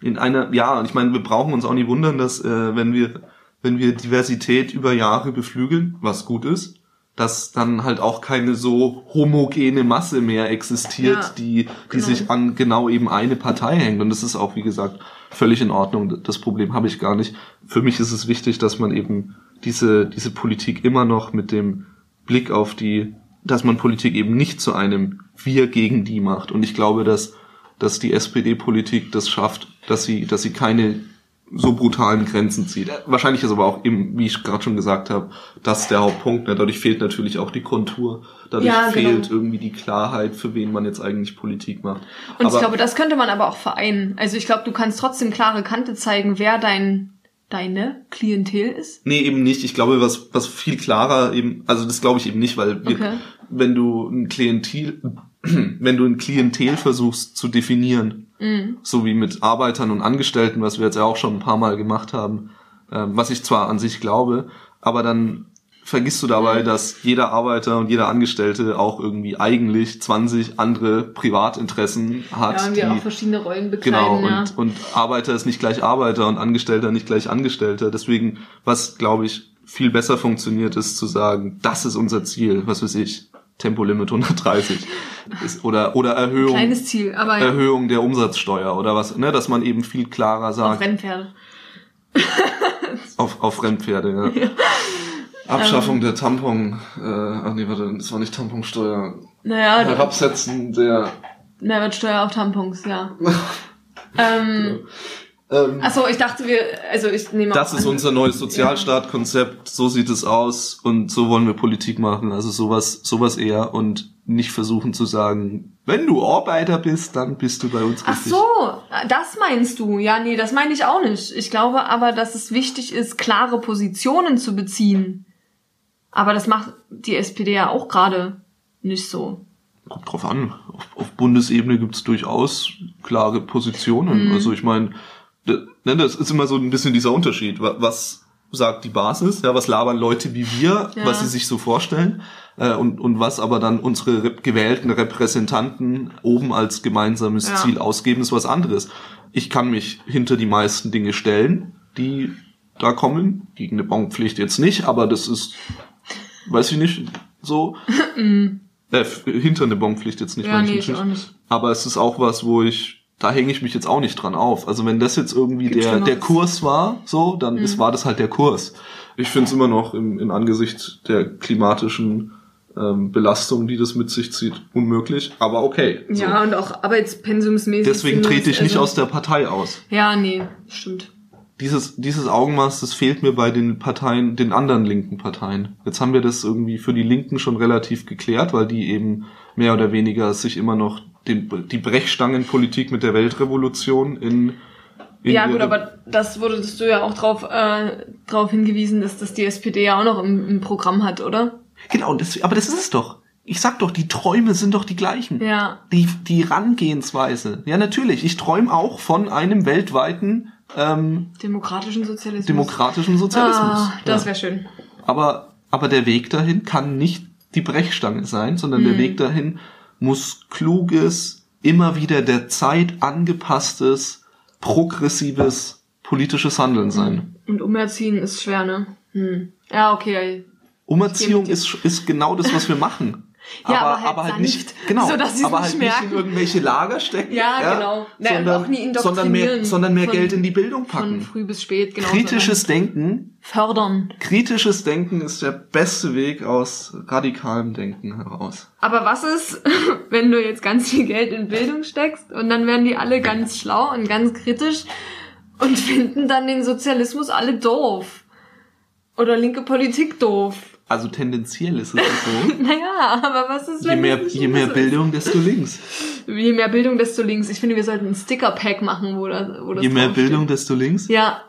In einer, ja, ich meine, wir brauchen uns auch nicht wundern, dass äh, wenn wir, wenn wir Diversität über Jahre beflügeln, was gut ist, dass dann halt auch keine so homogene Masse mehr existiert, ja, die, die genau. sich an genau eben eine Partei hängt. Und das ist auch, wie gesagt, völlig in Ordnung. Das Problem habe ich gar nicht. Für mich ist es wichtig, dass man eben diese, diese Politik immer noch mit dem Blick auf die, dass man Politik eben nicht zu einem Wir gegen die macht. Und ich glaube, dass, dass die SPD-Politik das schafft, dass sie, dass sie keine so brutalen Grenzen zieht. Wahrscheinlich ist aber auch eben, wie ich gerade schon gesagt habe, das der Hauptpunkt. Ne? Dadurch fehlt natürlich auch die Kontur. Dadurch ja, genau. fehlt irgendwie die Klarheit, für wen man jetzt eigentlich Politik macht. Und aber, ich glaube, das könnte man aber auch vereinen. Also ich glaube, du kannst trotzdem klare Kante zeigen, wer dein deine Klientel ist? Nee, eben nicht. Ich glaube, was, was viel klarer eben, also das glaube ich eben nicht, weil wir, okay. wenn du ein Klientel, wenn du ein Klientel versuchst zu definieren, Mhm. So wie mit Arbeitern und Angestellten, was wir jetzt ja auch schon ein paar Mal gemacht haben, ähm, was ich zwar an sich glaube, aber dann vergisst du dabei, dass jeder Arbeiter und jeder Angestellte auch irgendwie eigentlich 20 andere Privatinteressen hat. Ja, und wir die, auch verschiedene Rollen bekleiden. Genau, ja. und, und Arbeiter ist nicht gleich Arbeiter und Angestellter nicht gleich Angestellter. Deswegen, was glaube ich viel besser funktioniert, ist zu sagen, das ist unser Ziel, was weiß ich, Tempolimit 130 ist, oder oder Erhöhung Kleines Ziel, aber ja, Erhöhung der Umsatzsteuer oder was, ne, dass man eben viel klarer auf sagt Rennpferde. auf, auf Fremdpferde, ja. Abschaffung Ähm. der Tampon, äh, ach nee, warte, das war nicht Tamponsteuer. Naja, Herabsetzen der Mehrwertsteuer auf Tampons, ja. ähm, ähm, achso, ich dachte wir, also ich nehme Das ist an- unser neues Sozialstaatkonzept, so sieht es aus und so wollen wir Politik machen. Also sowas, sowas eher und nicht versuchen zu sagen, wenn du Arbeiter bist, dann bist du bei uns Ach richtig. so, das meinst du. Ja, nee, das meine ich auch nicht. Ich glaube aber, dass es wichtig ist, klare Positionen zu beziehen. Aber das macht die SPD ja auch gerade nicht so. Kommt drauf an. Auf, auf Bundesebene gibt's durchaus klare Positionen. Mhm. Also ich meine, ne, das ist immer so ein bisschen dieser Unterschied. Wa- Was sagt die Basis? Ja, was labern Leute wie wir, Ja. was sie sich so vorstellen? Äh, und, und was aber dann unsere rep gewählten Repräsentanten oben als gemeinsames Ja. Ziel ausgeben, ist was anderes. Ich kann mich hinter die meisten Dinge stellen, die da kommen. Gegen eine Bonpflicht jetzt nicht, aber das ist, weiß ich nicht, so. äh, f- hinter eine Bonpflicht jetzt nicht. Ja, nee, ich auch nicht. Aber es ist auch was, wo ich, da hänge ich mich jetzt auch nicht dran auf. Also wenn das jetzt irgendwie der, der. Kurs war, so, dann ist, war das halt der Kurs. Ich finde es immer noch im, in Angesicht der klimatischen ähm, Belastung, die das mit sich zieht, unmöglich. Aber okay. So. Ja, und auch arbeitspensumsmäßig. Deswegen trete ich nicht also- aus der Partei aus. Ja, nee, stimmt. Dieses, dieses Augenmaß, das fehlt mir bei den Parteien, den anderen linken Parteien. Jetzt haben wir das irgendwie für die Linken schon relativ geklärt, weil die eben mehr oder weniger sich immer noch den, die Brechstangenpolitik mit der Weltrevolution in, in Ja, gut, aber das wurdest du ja auch drauf, äh, drauf hingewiesen, dass das die SPD ja auch noch im, im Programm hat, oder? Genau, das, aber das ist es doch. Ich sag doch, die Träume sind doch die gleichen. Ja. Die, die Rangehensweise. Ja, natürlich. Ich träume auch von einem weltweiten ähm, Demokratischen Sozialismus. demokratischen Sozialismus. Ah, das Ja. wäre schön. Aber, aber der Weg dahin kann nicht die Brechstange sein, sondern Mhm. der Weg dahin muss kluges, immer wieder der Zeit angepasstes, progressives politisches Handeln sein. Und umerziehen ist schwer, ne? Hm. Ja, okay. Umerziehung ist, ist genau das, was wir machen. Ja, aber halt sanft, nicht, genau, sodass sie's aber nicht halt nicht in irgendwelche Lager stecken, Ja, genau. Na, und auch nie sondern mehr, sondern mehr von- Geld in die Bildung Von packen. früh bis spät, genau. Kritisches Denken, Fördern. kritisches Denken ist der beste Weg aus radikalem Denken heraus. Aber was ist, wenn du jetzt ganz viel Geld in Bildung steckst und dann werden die alle ganz schlau und ganz kritisch und finden dann den Sozialismus alle doof? Oder linke Politik doof? Also tendenziell ist es so. Naja, aber was ist, Je wenn mehr, das nicht je mehr so Bildung, desto links. Ist? Je mehr Bildung, desto links. Ich finde, wir sollten ein Sticker-Pack machen, wo das, wo das Je mehr. Bildung, desto links. Ja,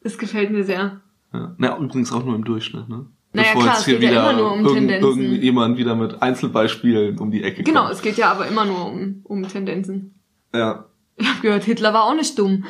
es gefällt mir sehr. Ja. Na, übrigens auch nur im Durchschnitt, ne? Naja, Bevor klar, jetzt es hier geht ja wieder immer nur um irgend, Tendenzen. irgendjemand wieder mit Einzelbeispielen um die Ecke Genau, kommt. es geht ja aber immer nur um, um Tendenzen. Ja. Ich habe gehört, Hitler war auch nicht dumm.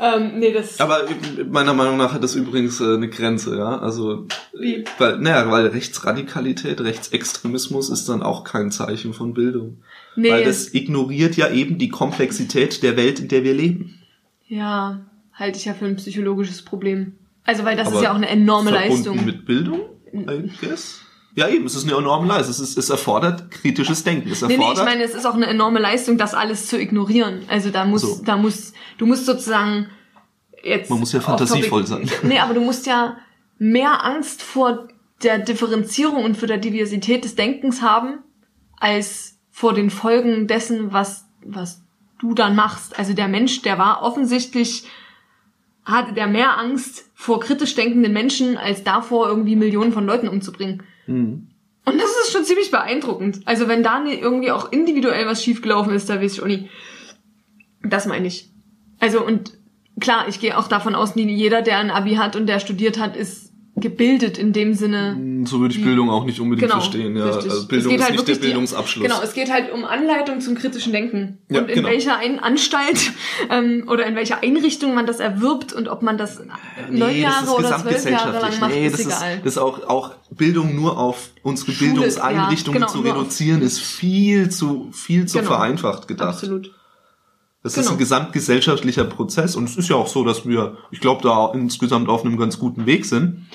Ähm, nee, das... Aber meiner Meinung nach hat das übrigens äh, eine Grenze, ja. Also, Wie? weil, naja, weil Rechtsradikalität, Rechtsextremismus ist dann auch kein Zeichen von Bildung. nee, Weil das ignoriert ja eben die Komplexität der Welt, in der wir leben. ja, halte ich ja für ein psychologisches Problem. Also, weil das Aber ist ja auch eine enorme verbunden Leistung. mit Bildung, I guess. Ja, eben, es ist eine enorme Leistung. Es, ist, es erfordert kritisches Denken. Es Nee, nee, erfordert, ich meine, es ist auch eine enorme Leistung, das alles zu ignorieren. Also da muss, So. da muss, du musst sozusagen jetzt. Man muss ja fantasievoll sein. Nee, aber du musst ja mehr Angst vor der Differenzierung und vor der Diversität des Denkens haben, als vor den Folgen dessen, was, was du dann machst. Also der Mensch, der war offensichtlich, hatte der mehr Angst vor kritisch denkenden Menschen, als davor irgendwie Millionen von Leuten umzubringen. Mhm. Und das ist schon ziemlich beeindruckend. Also wenn da irgendwie auch individuell was schiefgelaufen ist, da weiß ich auch nie. Das meine ich. Also und klar, ich gehe auch davon aus, nie jeder, der ein Abi hat und der studiert hat, ist gebildet in dem Sinne. So würde ich Bildung auch nicht unbedingt Genau, verstehen. Ja. Also Bildung ist halt nicht der wirklich die- Bildungsabschluss. Genau, es geht halt um Anleitung zum kritischen Denken. Ja, und in genau. welcher ein Anstalt ähm, oder in welcher Einrichtung man das erwirbt und ob man das neun Jahre oder zwölf Jahre lang macht, nee, ist das egal. Ist, das ist auch, auch Bildung nur auf unsere Schule, Bildungseinrichtungen ja, genau, zu reduzieren, ist viel zu, viel zu Genau. vereinfacht gedacht. Absolut. Das ist Genau. ein gesamtgesellschaftlicher Prozess und es ist ja auch so, dass wir, ich glaube, da insgesamt auf einem ganz guten Weg sind,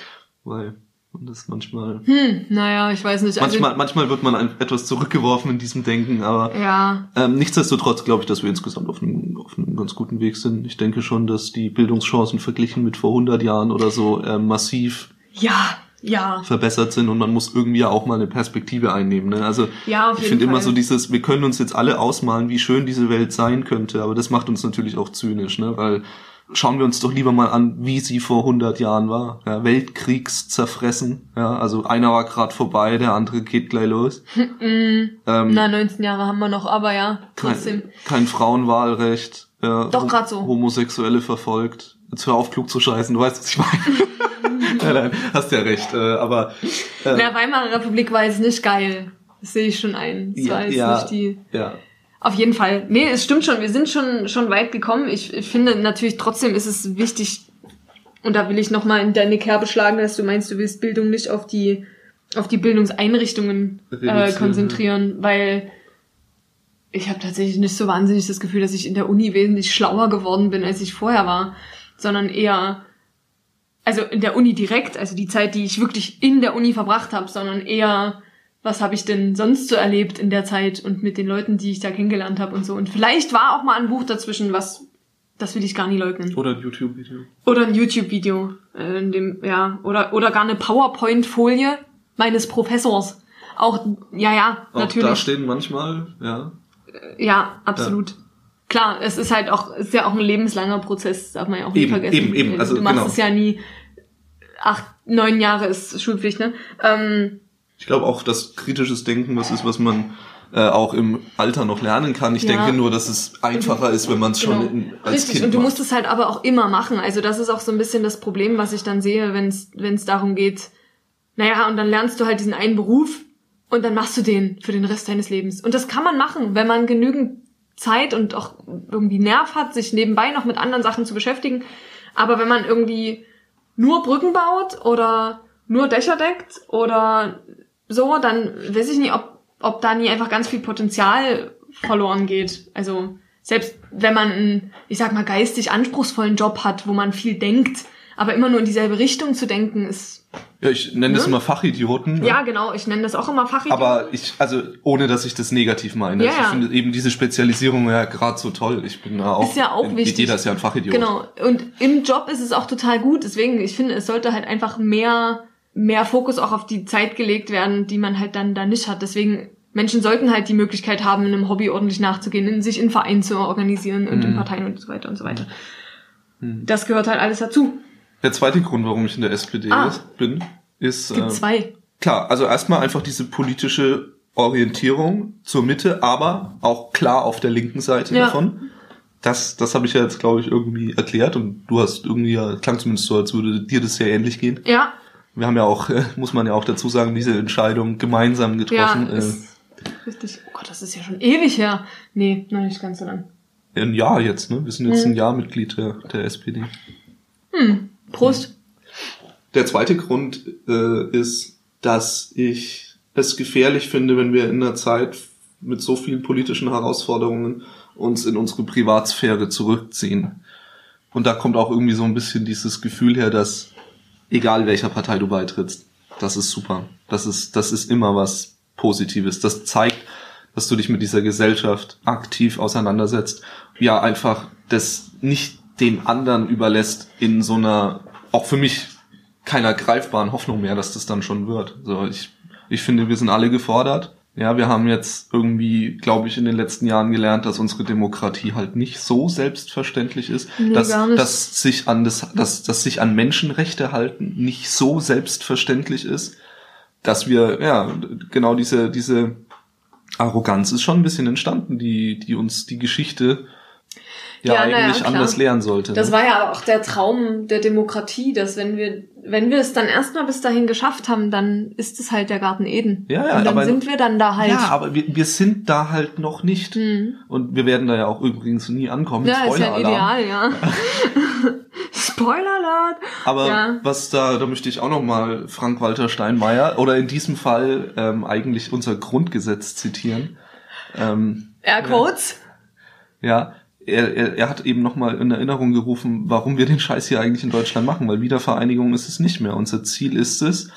weil man das manchmal, Hm, naja, ich weiß nicht. Also, manchmal, manchmal wird man ein, etwas zurückgeworfen in diesem Denken, aber ja, ähm, nichtsdestotrotz glaube ich, dass wir insgesamt auf einem, auf einem ganz guten Weg sind. Ich denke schon, dass die Bildungschancen verglichen mit vor 100 Jahren oder so ähm, massiv ja, ja. verbessert sind und man muss irgendwie ja auch mal eine Perspektive einnehmen. Ne? Also Ja, ich finde immer so dieses, wir können uns jetzt alle ausmalen, wie schön diese Welt sein könnte, aber das macht uns natürlich auch zynisch, ne? weil schauen wir uns doch lieber mal an, wie sie vor 100 Jahren war. Ja, Weltkriegs zerfressen, ja, also einer war gerade vorbei, der andere geht gleich los. ähm, Na, 19 Jahre haben wir noch, aber ja, trotzdem. kein, kein Frauenwahlrecht. Ja, Doch, grad so. Homosexuelle verfolgt. Jetzt hör auf, klug zu scheißen, du weißt, was ich meine. nein, nein, hast ja recht. Äh, aber äh, Na, Weimarer Republik war jetzt nicht geil. Das sehe ich schon ein. Das war jetzt nicht die. ja. Auf jeden Fall. Nee, es stimmt schon. Wir sind schon, schon weit gekommen. Ich, ich finde natürlich trotzdem ist es wichtig, und da will ich nochmal in deine Kerbe schlagen, dass du meinst, du willst Bildung nicht auf die, auf die Bildungseinrichtungen äh, konzentrieren, weil ich habe tatsächlich nicht so wahnsinnig das Gefühl, dass ich in der Uni wesentlich schlauer geworden bin, als ich vorher war, sondern eher, also in der Uni direkt, also die Zeit, die ich wirklich in der Uni verbracht habe, sondern eher, was habe ich denn sonst so erlebt in der Zeit und mit den Leuten, die ich da kennengelernt habe und so. Und vielleicht war auch mal ein Buch dazwischen, was, das will ich gar nie leugnen. Oder ein YouTube-Video. Oder ein YouTube-Video, äh, in dem, ja, oder, oder gar eine PowerPoint-Folie meines Professors. Auch, ja, ja, Auch natürlich. da stehen manchmal, ja. Ja, absolut. Klar, es ist halt auch, ist ja auch ein lebenslanger Prozess, darf man ja auch nie Eben, vergessen. eben, eben, also du machst genau. es ja nie, acht, neun Jahre ist Schulpflicht, ne? Ähm, Ich glaube auch, dass kritisches Denken was ist, was man äh, auch im Alter noch lernen kann. Ich Ja. denke nur, dass es einfacher ist, wenn man es schon Genau. in, als Richtig, Kind und du macht. musst es halt aber auch immer machen. Also das ist auch so ein bisschen das Problem, was ich dann sehe, wenn es darum geht, naja, und dann lernst du halt diesen einen Beruf und dann machst du den für den Rest deines Lebens. Und das kann man machen, wenn man genügend Zeit und auch irgendwie Nerv hat, sich nebenbei noch mit anderen Sachen zu beschäftigen. Aber wenn man irgendwie nur Brücken baut oder nur Dächer deckt oder so, dann weiß ich nicht, ob, ob da nie einfach ganz viel Potenzial verloren geht. Also selbst wenn man einen, ich sag mal, geistig anspruchsvollen Job hat, wo man viel denkt, aber immer nur in dieselbe Richtung zu denken, ist. Ja, ich nenne das Ne? immer Fachidioten. ne? Ja, genau, ich nenne das auch immer Fachidiot. Aber ich, also ohne dass ich das negativ meine. Ja, ich ja. finde eben diese Spezialisierung ja gerade so toll. Ich bin da auch. Ist ja auch wichtig. Jeder ist ja ein Fachidiot. Genau. Und im Job ist es auch total gut. Deswegen, ich finde, es sollte halt einfach mehr, mehr Fokus auch auf die Zeit gelegt werden, die man halt dann da nicht hat. Deswegen, Menschen sollten halt die Möglichkeit haben, einem Hobby ordentlich nachzugehen, in sich in Vereinen zu organisieren und in Mhm. Parteien und so weiter und so weiter. Mhm. Das gehört halt alles dazu. Der zweite Grund, warum ich in der SPD Ah. ist- bin, ist Es gibt äh, zwei. klar, also erstmal einfach diese politische Orientierung zur Mitte, aber auch klar auf der linken Seite Ja. davon. Das, das habe ich ja jetzt, glaube ich, irgendwie erklärt und du hast irgendwie, ja, klang zumindest so, als würde dir das sehr ähnlich gehen. Ja, Wir haben ja auch, äh, muss man ja auch dazu sagen, diese Entscheidung gemeinsam ja, getroffen. ist richtig. Oh Gott, das ist ja schon ewig her. Nee, noch nicht ganz so lang. äh, ein Jahr jetzt, ne? Wir sind jetzt Mhm. ein Jahr Mitglied der, der SPD. Hm. Prost. Der zweite Grund äh, ist, dass ich es gefährlich finde, wenn wir in einer Zeit mit so vielen politischen Herausforderungen uns in unsere Privatsphäre zurückziehen. Und da kommt auch irgendwie so ein bisschen dieses Gefühl her, dass egal welcher Partei du beitrittst, das ist super. Das ist, das ist immer was Positives. Das zeigt, dass du dich mit dieser Gesellschaft aktiv auseinandersetzt. Ja, einfach das nicht den anderen überlässt in so einer, auch für mich, keiner greifbaren Hoffnung mehr, dass das dann schon wird. So, ich, ich finde, wir sind alle gefordert. Ja, wir haben jetzt irgendwie, glaube ich, in den letzten Jahren gelernt, dass unsere Demokratie halt nicht so selbstverständlich ist, Nee, dass, dass sich an das, dass, dass sich an Menschenrechte halten nicht so selbstverständlich ist, dass wir, ja, genau diese, diese Arroganz ist schon ein bisschen entstanden, die, die uns die Geschichte ja, Ja, ja, eigentlich klar. anders lehren sollte. Das ne? war ja aber auch der Traum der Demokratie, dass wenn wir, wenn wir es dann erstmal bis dahin geschafft haben, dann ist es halt der Garten Eden. Ja, ja, Und dann aber- sind wir dann da halt. ja, aber wir, wir sind da halt noch nicht. Mhm. Und wir werden da ja auch übrigens nie ankommen. ja, ist ja. Ideal, ja. Spoiler alert. Aber Ja. was da, da möchte ich auch noch mal Frank-Walter Steinmeier oder in diesem Fall ähm, eigentlich unser Grundgesetz zitieren. Ähm, Airquotes. ja, er, er, er hat eben noch mal in Erinnerung gerufen, warum wir den Scheiß hier eigentlich in Deutschland machen, weil Wiedervereinigung ist es nicht mehr. Unser Ziel ist es,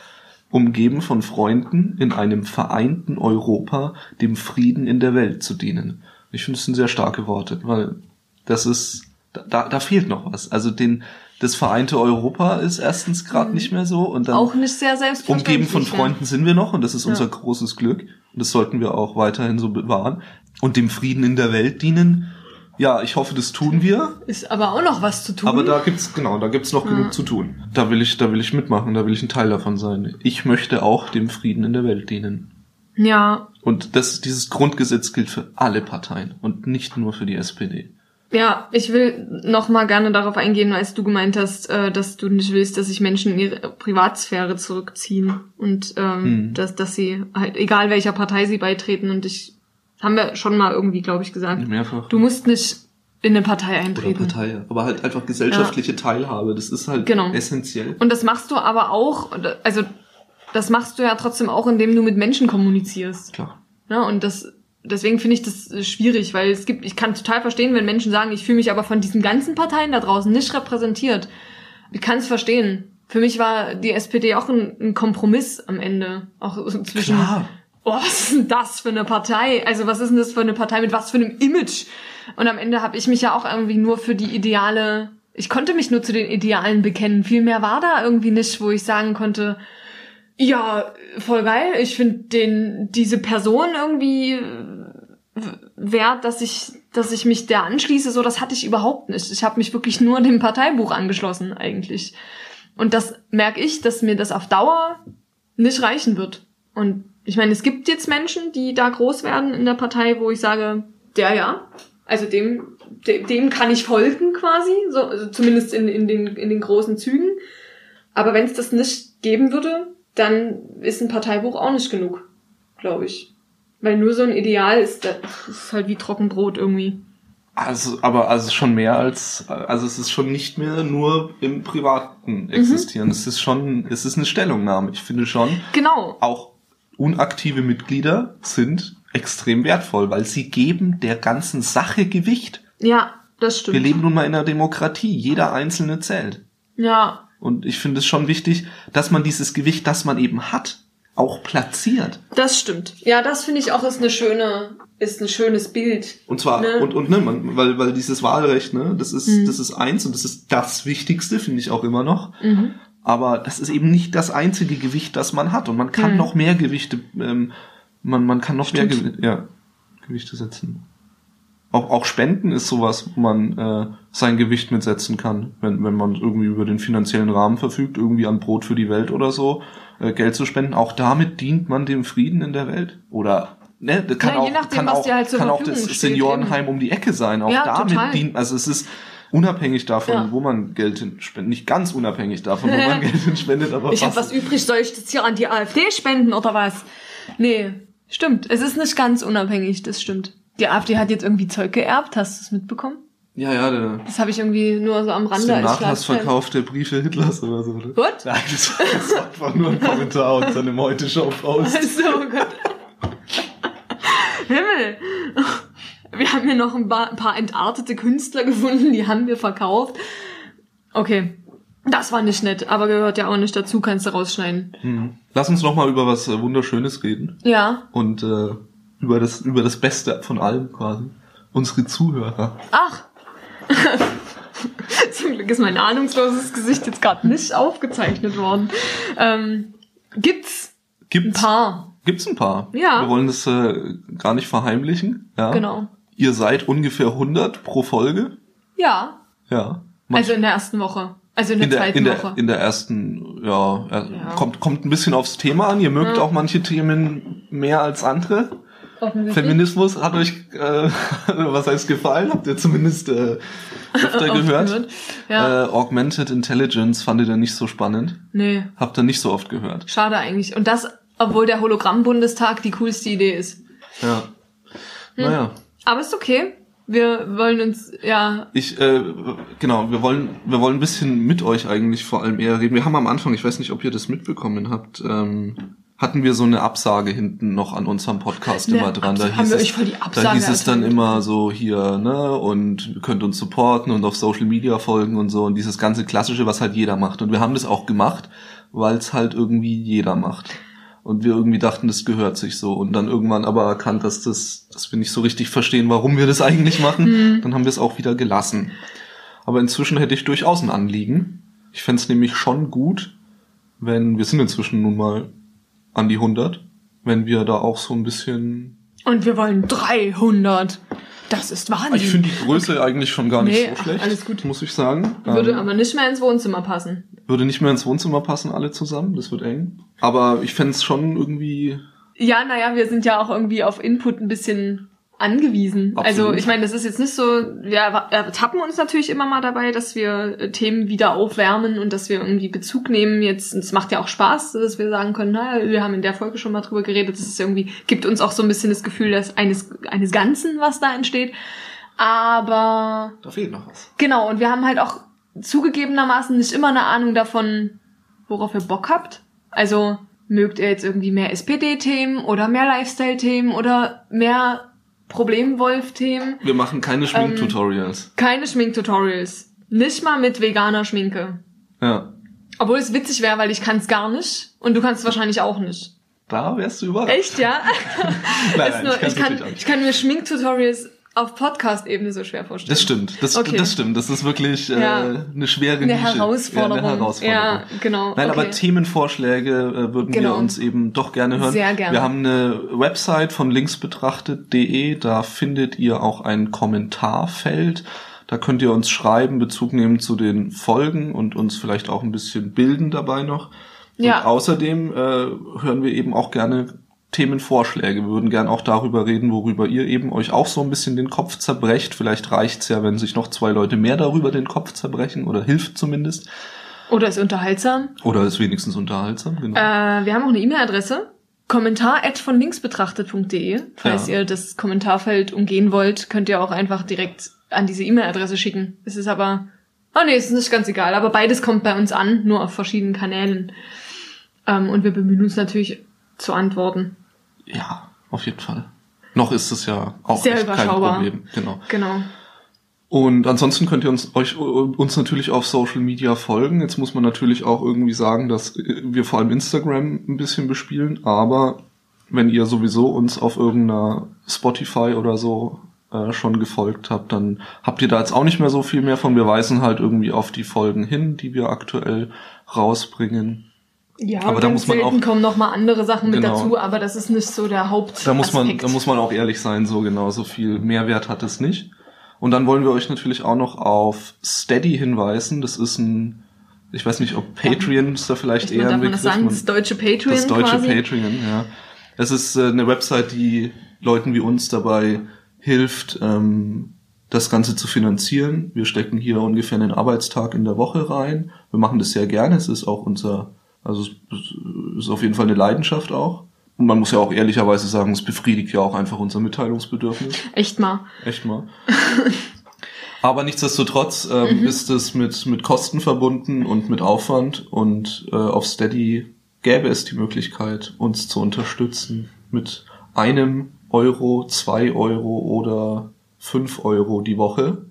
umgeben von Freunden in einem vereinten Europa dem Frieden in der Welt zu dienen. Ich finde, es sind sehr starke Worte, weil das ist, da, da fehlt noch was. Also den, das vereinte Europa ist erstens gerade nicht mehr so und dann Auch nicht sehr selbstverständlich. umgeben von. Freunden sind wir noch und das ist Ja. unser großes Glück und das sollten wir auch weiterhin so bewahren und dem Frieden in der Welt dienen. Ja, ich hoffe, das tun wir. Ist aber auch noch was zu tun. Aber da gibt's genau, da gibt's noch genug zu tun. Da will ich, da will ich mitmachen, da will ich ein Teil davon sein. Ich möchte auch dem Frieden in der Welt dienen. ja, Und das, dieses Grundgesetz gilt für alle Parteien und nicht nur für die SPD. Ja, ich will noch mal gerne darauf eingehen, als du gemeint hast, äh, dass du nicht willst, dass sich Menschen in ihre Privatsphäre zurückziehen und ähm, Hm. dass, dass sie halt, egal welcher Partei sie beitreten und ich, haben wir schon mal irgendwie, glaube ich, gesagt, Mehrfach. du musst nicht in eine Partei oder eintreten. Partei, aber halt einfach gesellschaftliche Teilhabe, das ist halt Genau. essentiell. Und das machst du aber auch, also das machst du ja trotzdem auch, indem du mit Menschen kommunizierst. Klar. Ne? Und das, deswegen finde ich das äh, schwierig, weil es gibt, ich kann total verstehen, wenn Menschen sagen, ich fühle mich aber von diesen ganzen Parteien da draußen nicht repräsentiert. Ich kann es verstehen. Für mich war die SPD auch ein, ein Kompromiss am Ende. Auch zwischen, Klar. Oh, was ist denn das für eine Partei? Also was ist denn das für eine Partei mit was für einem Image? Und am Ende habe ich mich ja auch irgendwie nur für die Ideale, ich konnte mich nur zu den Idealen bekennen. Viel mehr war da irgendwie nicht, wo ich sagen konnte, ja, voll geil. Ich finde den diese Person irgendwie äh, wert, dass ich dass ich mich der anschließe. So, das hatte ich überhaupt nicht. Ich habe mich wirklich nur dem Parteibuch angeschlossen eigentlich. Und das merke ich, dass mir das auf Dauer nicht reichen wird. Und ich meine, es gibt jetzt Menschen, die da groß werden in der Partei, wo ich sage, der ja, also dem dem, dem kann ich folgen quasi, so also zumindest in, in den in den großen Zügen. Aber wenn es das nicht geben würde, dann ist ein Parteibuch auch nicht genug, glaube ich. Weil nur so ein Ideal ist, das ist halt wie Trockenbrot irgendwie. Also, aber also schon mehr als, also es ist schon nicht mehr nur im Mhm. Privaten existieren. Es ist schon, es ist eine Stellungnahme. Ich finde schon, Genau. auch unaktive Mitglieder sind extrem wertvoll, weil sie geben der ganzen Sache Gewicht. Ja, das stimmt. Wir leben nun mal in einer Demokratie. Jeder Einzelne zählt. Ja, Und ich finde es schon wichtig, dass man dieses Gewicht, das man eben hat, auch platziert. das stimmt. Ja, das finde ich auch ist eine schöne, ist ein schönes Bild. Und zwar, Ne? und, und ne, man, weil, weil dieses Wahlrecht, ne, das ist, Mhm. das ist eins und das ist das Wichtigste, finde ich auch immer noch. Mhm. Aber das ist eben nicht das einzige Gewicht, das man hat. Und man kann Mhm. noch mehr Gewichte, ähm, man, man kann noch mehr Stimmt. Gewi ja, Gewichte setzen. Auch, auch Spenden ist sowas, wo man äh, sein Gewicht mitsetzen kann, wenn, wenn man irgendwie über den finanziellen Rahmen verfügt, irgendwie an Brot für die Welt oder so, äh, Geld zu spenden. Auch damit dient man dem Frieden in der Welt. Oder ne, das kann Ja, auch, nachdem, kann auch, halt kann auch das steht, Seniorenheim um die Ecke sein. Auch Ja, damit total. dient, also es ist unabhängig davon, Ja. wo man Geld hin spendet. Nicht ganz unabhängig davon, wo man Geld hin spendet, aber Ich habe was übrig, soll ich das hier an die AfD spenden oder was? Nee, stimmt. Es ist nicht ganz unabhängig, das stimmt. Die AfD hat jetzt irgendwie Zeug geerbt, hast du es mitbekommen? Ja, ja, der Das habe ich irgendwie nur so am Rande der. Nachlassverkauf der Briefe Hitlers oder so. Oder? What? Nein, das war, das war einfach nur ein Kommentar und seine Heute-Show-Post. Also, oh Gott. Himmel. Wir haben hier noch ein paar, ein entartete Künstler gefunden, die haben wir verkauft. Okay. Das war nicht nett, aber gehört ja auch nicht dazu, kannst du rausschneiden. Hm. Lass uns noch mal über was äh, Wunderschönes reden. Ja. Und äh, über, das, über das Beste von allem quasi. Unsere Zuhörer. Ach. Zum Glück ist mein ahnungsloses Gesicht jetzt gerade nicht aufgezeichnet worden. Ähm, gibt's ein Gibt's, paar. gibt's ein paar. Ja. Wir wollen das äh, gar nicht verheimlichen. Ja. Genau. Ihr seid ungefähr 100 pro Folge. Ja. Ja. Also in der ersten Woche. Also in der, in der, zweiten in Woche. der, in der ersten, ja, Ja. kommt, kommt ein bisschen aufs Thema an. Ihr mögt Ja. auch manche Themen mehr als andere. Feminismus hat euch, äh, was heißt gefallen? Habt ihr zumindest äh, öfter gehört. Ja. Äh, Augmented Intelligence fandet ihr nicht so spannend? Nee, Habt ihr nicht so oft gehört? schade eigentlich. Und das, obwohl der Hologramm-Bundestag die coolste Idee ist. Ja. Hm. Naja. Aber ist okay. Wir wollen uns, ja, Ich, äh, genau, wir wollen, wir wollen ein bisschen mit euch eigentlich vor allem eher reden. Wir haben am Anfang, ich weiß nicht, ob ihr das mitbekommen habt, ähm, hatten wir so eine Absage hinten noch an unserem Podcast Eine immer dran. Da hieß, es, euch voll die da hieß es dann immer so hier, ne, und ihr könnt uns supporten und auf Social Media folgen und so und dieses ganze Klassische, was halt jeder macht. Und wir haben das auch gemacht, weil es halt irgendwie jeder macht. Und wir irgendwie dachten, das gehört sich so. Und dann irgendwann aber erkannt, dass das, dass wir nicht so richtig verstehen, warum wir das eigentlich machen. Dann haben wir es auch wieder gelassen. Aber inzwischen hätte ich durchaus ein Anliegen. Ich fänd's es nämlich schon gut, wenn, wir sind inzwischen nun mal an die 100, wenn wir da auch so ein bisschen... und wir wollen 300. Das ist Wahnsinn. Ich finde die Größe eigentlich schon gar nicht Nee, so schlecht, alles gut. muss ich sagen. Würde Ähm, aber nicht mehr ins Wohnzimmer passen. würde nicht mehr ins Wohnzimmer passen, alle zusammen. Das wird eng. Aber ich fänd's schon irgendwie... Ja, naja, wir sind ja auch irgendwie auf Input ein bisschen angewiesen. Absolut. Also ich meine, das ist jetzt nicht so, wir ertappen uns natürlich immer mal dabei, dass wir äh, Themen wieder aufwärmen und dass wir irgendwie Bezug nehmen jetzt. Und es macht ja auch Spaß, dass wir sagen können, na, wir haben in der Folge schon mal drüber geredet. Das ist irgendwie, gibt uns auch so ein bisschen das Gefühl, dass eines, eines Ganzen, was da entsteht. Aber Da fehlt noch was. Genau, und wir haben halt auch zugegebenermaßen nicht immer eine Ahnung davon, worauf ihr Bock habt. Also mögt ihr jetzt irgendwie mehr SPD-Themen oder mehr Lifestyle-Themen oder mehr Problemwolf-Themen? Wir machen keine Schminktutorials. Keine Schminktutorials. Nicht mal mit veganer Schminke. Ja. Obwohl es witzig wäre, weil ich kann es gar nicht und du kannst es wahrscheinlich auch nicht. Da wärst du überrascht. Echt, ja? Nein, nein, nur, ich ich, kann, ich kann mir Schminktutorials auf Podcast-Ebene so schwer vorstellen. Das stimmt, das, Okay. das stimmt. Das ist wirklich äh, Ja. eine schwere Eine Nische. Herausforderung. Ja, eine Herausforderung. Ja, genau. Nein, okay. aber Themenvorschläge äh, würden wir Genau. uns eben doch gerne hören. Sehr gerne. Wir haben eine Website von linksbetrachtet.de, da findet ihr auch ein Kommentarfeld. Da könnt ihr uns schreiben, Bezug nehmen zu den Folgen und uns vielleicht auch ein bisschen bilden dabei noch. Ja. Und außerdem äh, hören wir eben auch gerne Themenvorschläge. Wir würden gern auch darüber reden, worüber ihr eben euch auch so ein bisschen den Kopf zerbrecht. Vielleicht reicht's ja, wenn sich noch zwei Leute mehr darüber den Kopf zerbrechen oder hilft zumindest. Oder ist unterhaltsam. Oder ist wenigstens unterhaltsam, genau. Äh, wir haben auch eine E-Mail-Adresse. Kommentar von linksbetrachtet.de. Falls Ja. ihr das Kommentarfeld umgehen wollt, könnt ihr auch einfach direkt an diese E-Mail-Adresse schicken. Es ist aber, oh nee, es ist nicht ganz egal, aber beides kommt bei uns an, nur auf verschiedenen Kanälen. Ähm, und wir bemühen uns natürlich zu antworten. Ja, auf jeden Fall. Noch ist es ja auch Sehr kein überschaubar. Problem. Genau. Genau. Und ansonsten könnt ihr uns, euch, uns natürlich auf Social Media folgen. Jetzt muss man natürlich auch irgendwie sagen, dass äh, wir vor allem Instagram ein bisschen bespielen. Aber wenn ihr sowieso uns auf irgendeiner Spotify oder so äh, schon gefolgt habt, dann habt ihr da jetzt auch nicht mehr so viel mehr von. Wir weisen halt irgendwie auf die Folgen hin, die wir aktuell rausbringen. Ja, Aber da muss man selten auch- kommen noch mal andere Sachen mit Genau. dazu, aber das ist nicht so der Haupt. Da muss man, da muss man auch ehrlich sein, so genau, so viel Mehrwert hat es nicht. Und dann wollen wir euch natürlich auch noch auf Steady hinweisen. Das ist ein, ich weiß nicht, ob Patreon ist da vielleicht man eher ein man das Begriff. sagen, das deutsche Patreon das deutsche quasi. Patreon, ja. Es ist äh, eine Website, die Leuten wie uns dabei hilft, ähm, das Ganze zu finanzieren. Wir stecken hier ungefähr einen Arbeitstag in der Woche rein. Wir machen das sehr gerne. Es ist auch unser, also es ist auf jeden Fall eine Leidenschaft auch. Und man muss ja auch ehrlicherweise sagen, es befriedigt ja auch einfach unser Mitteilungsbedürfnis. Echt mal. Echt mal. Aber nichtsdestotrotz ähm, Mhm. ist es mit, mit Kosten verbunden und mit Aufwand und äh, auf Steady gäbe es die Möglichkeit, uns zu unterstützen mit einem Euro, zwei Euro oder fünf Euro die Woche.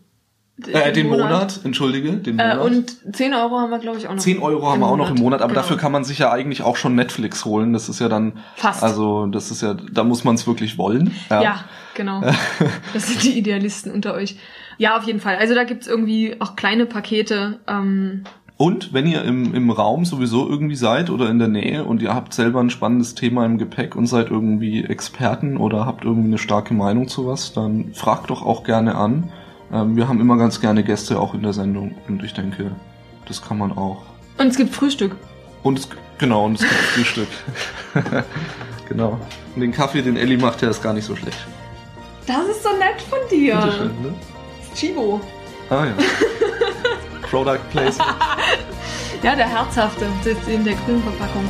Äh, den Monat. entschuldige, den Äh, Monat. und 10 Euro haben wir, glaube ich, auch noch. 10 Euro haben wir auch noch im Monat, aber Genau. dafür kann man sich ja eigentlich auch schon Netflix holen. Das ist ja dann, Fast. also das ist ja, da muss man es wirklich wollen. Ja, genau. Das sind die Idealisten unter euch. Ja, auf jeden Fall. Also da gibt's irgendwie auch kleine Pakete. Ähm, Und wenn ihr im, im Raum sowieso irgendwie seid oder in der Nähe und ihr habt selber ein spannendes Thema im Gepäck und seid irgendwie Experten oder habt irgendwie eine starke Meinung zu was, dann fragt doch auch gerne an. Ähm, wir haben immer ganz gerne Gäste auch in der Sendung und ich denke, das kann man auch. und es gibt Frühstück. Und es, Genau, und es gibt Frühstück. genau. Und den Kaffee, den Ellie macht, der ist gar nicht so schlecht. Das ist so nett von dir. Bitteschön, ne? Chibo. Ah ja. Product Placement. Ja, der herzhafte, ist in der grünen Verpackung.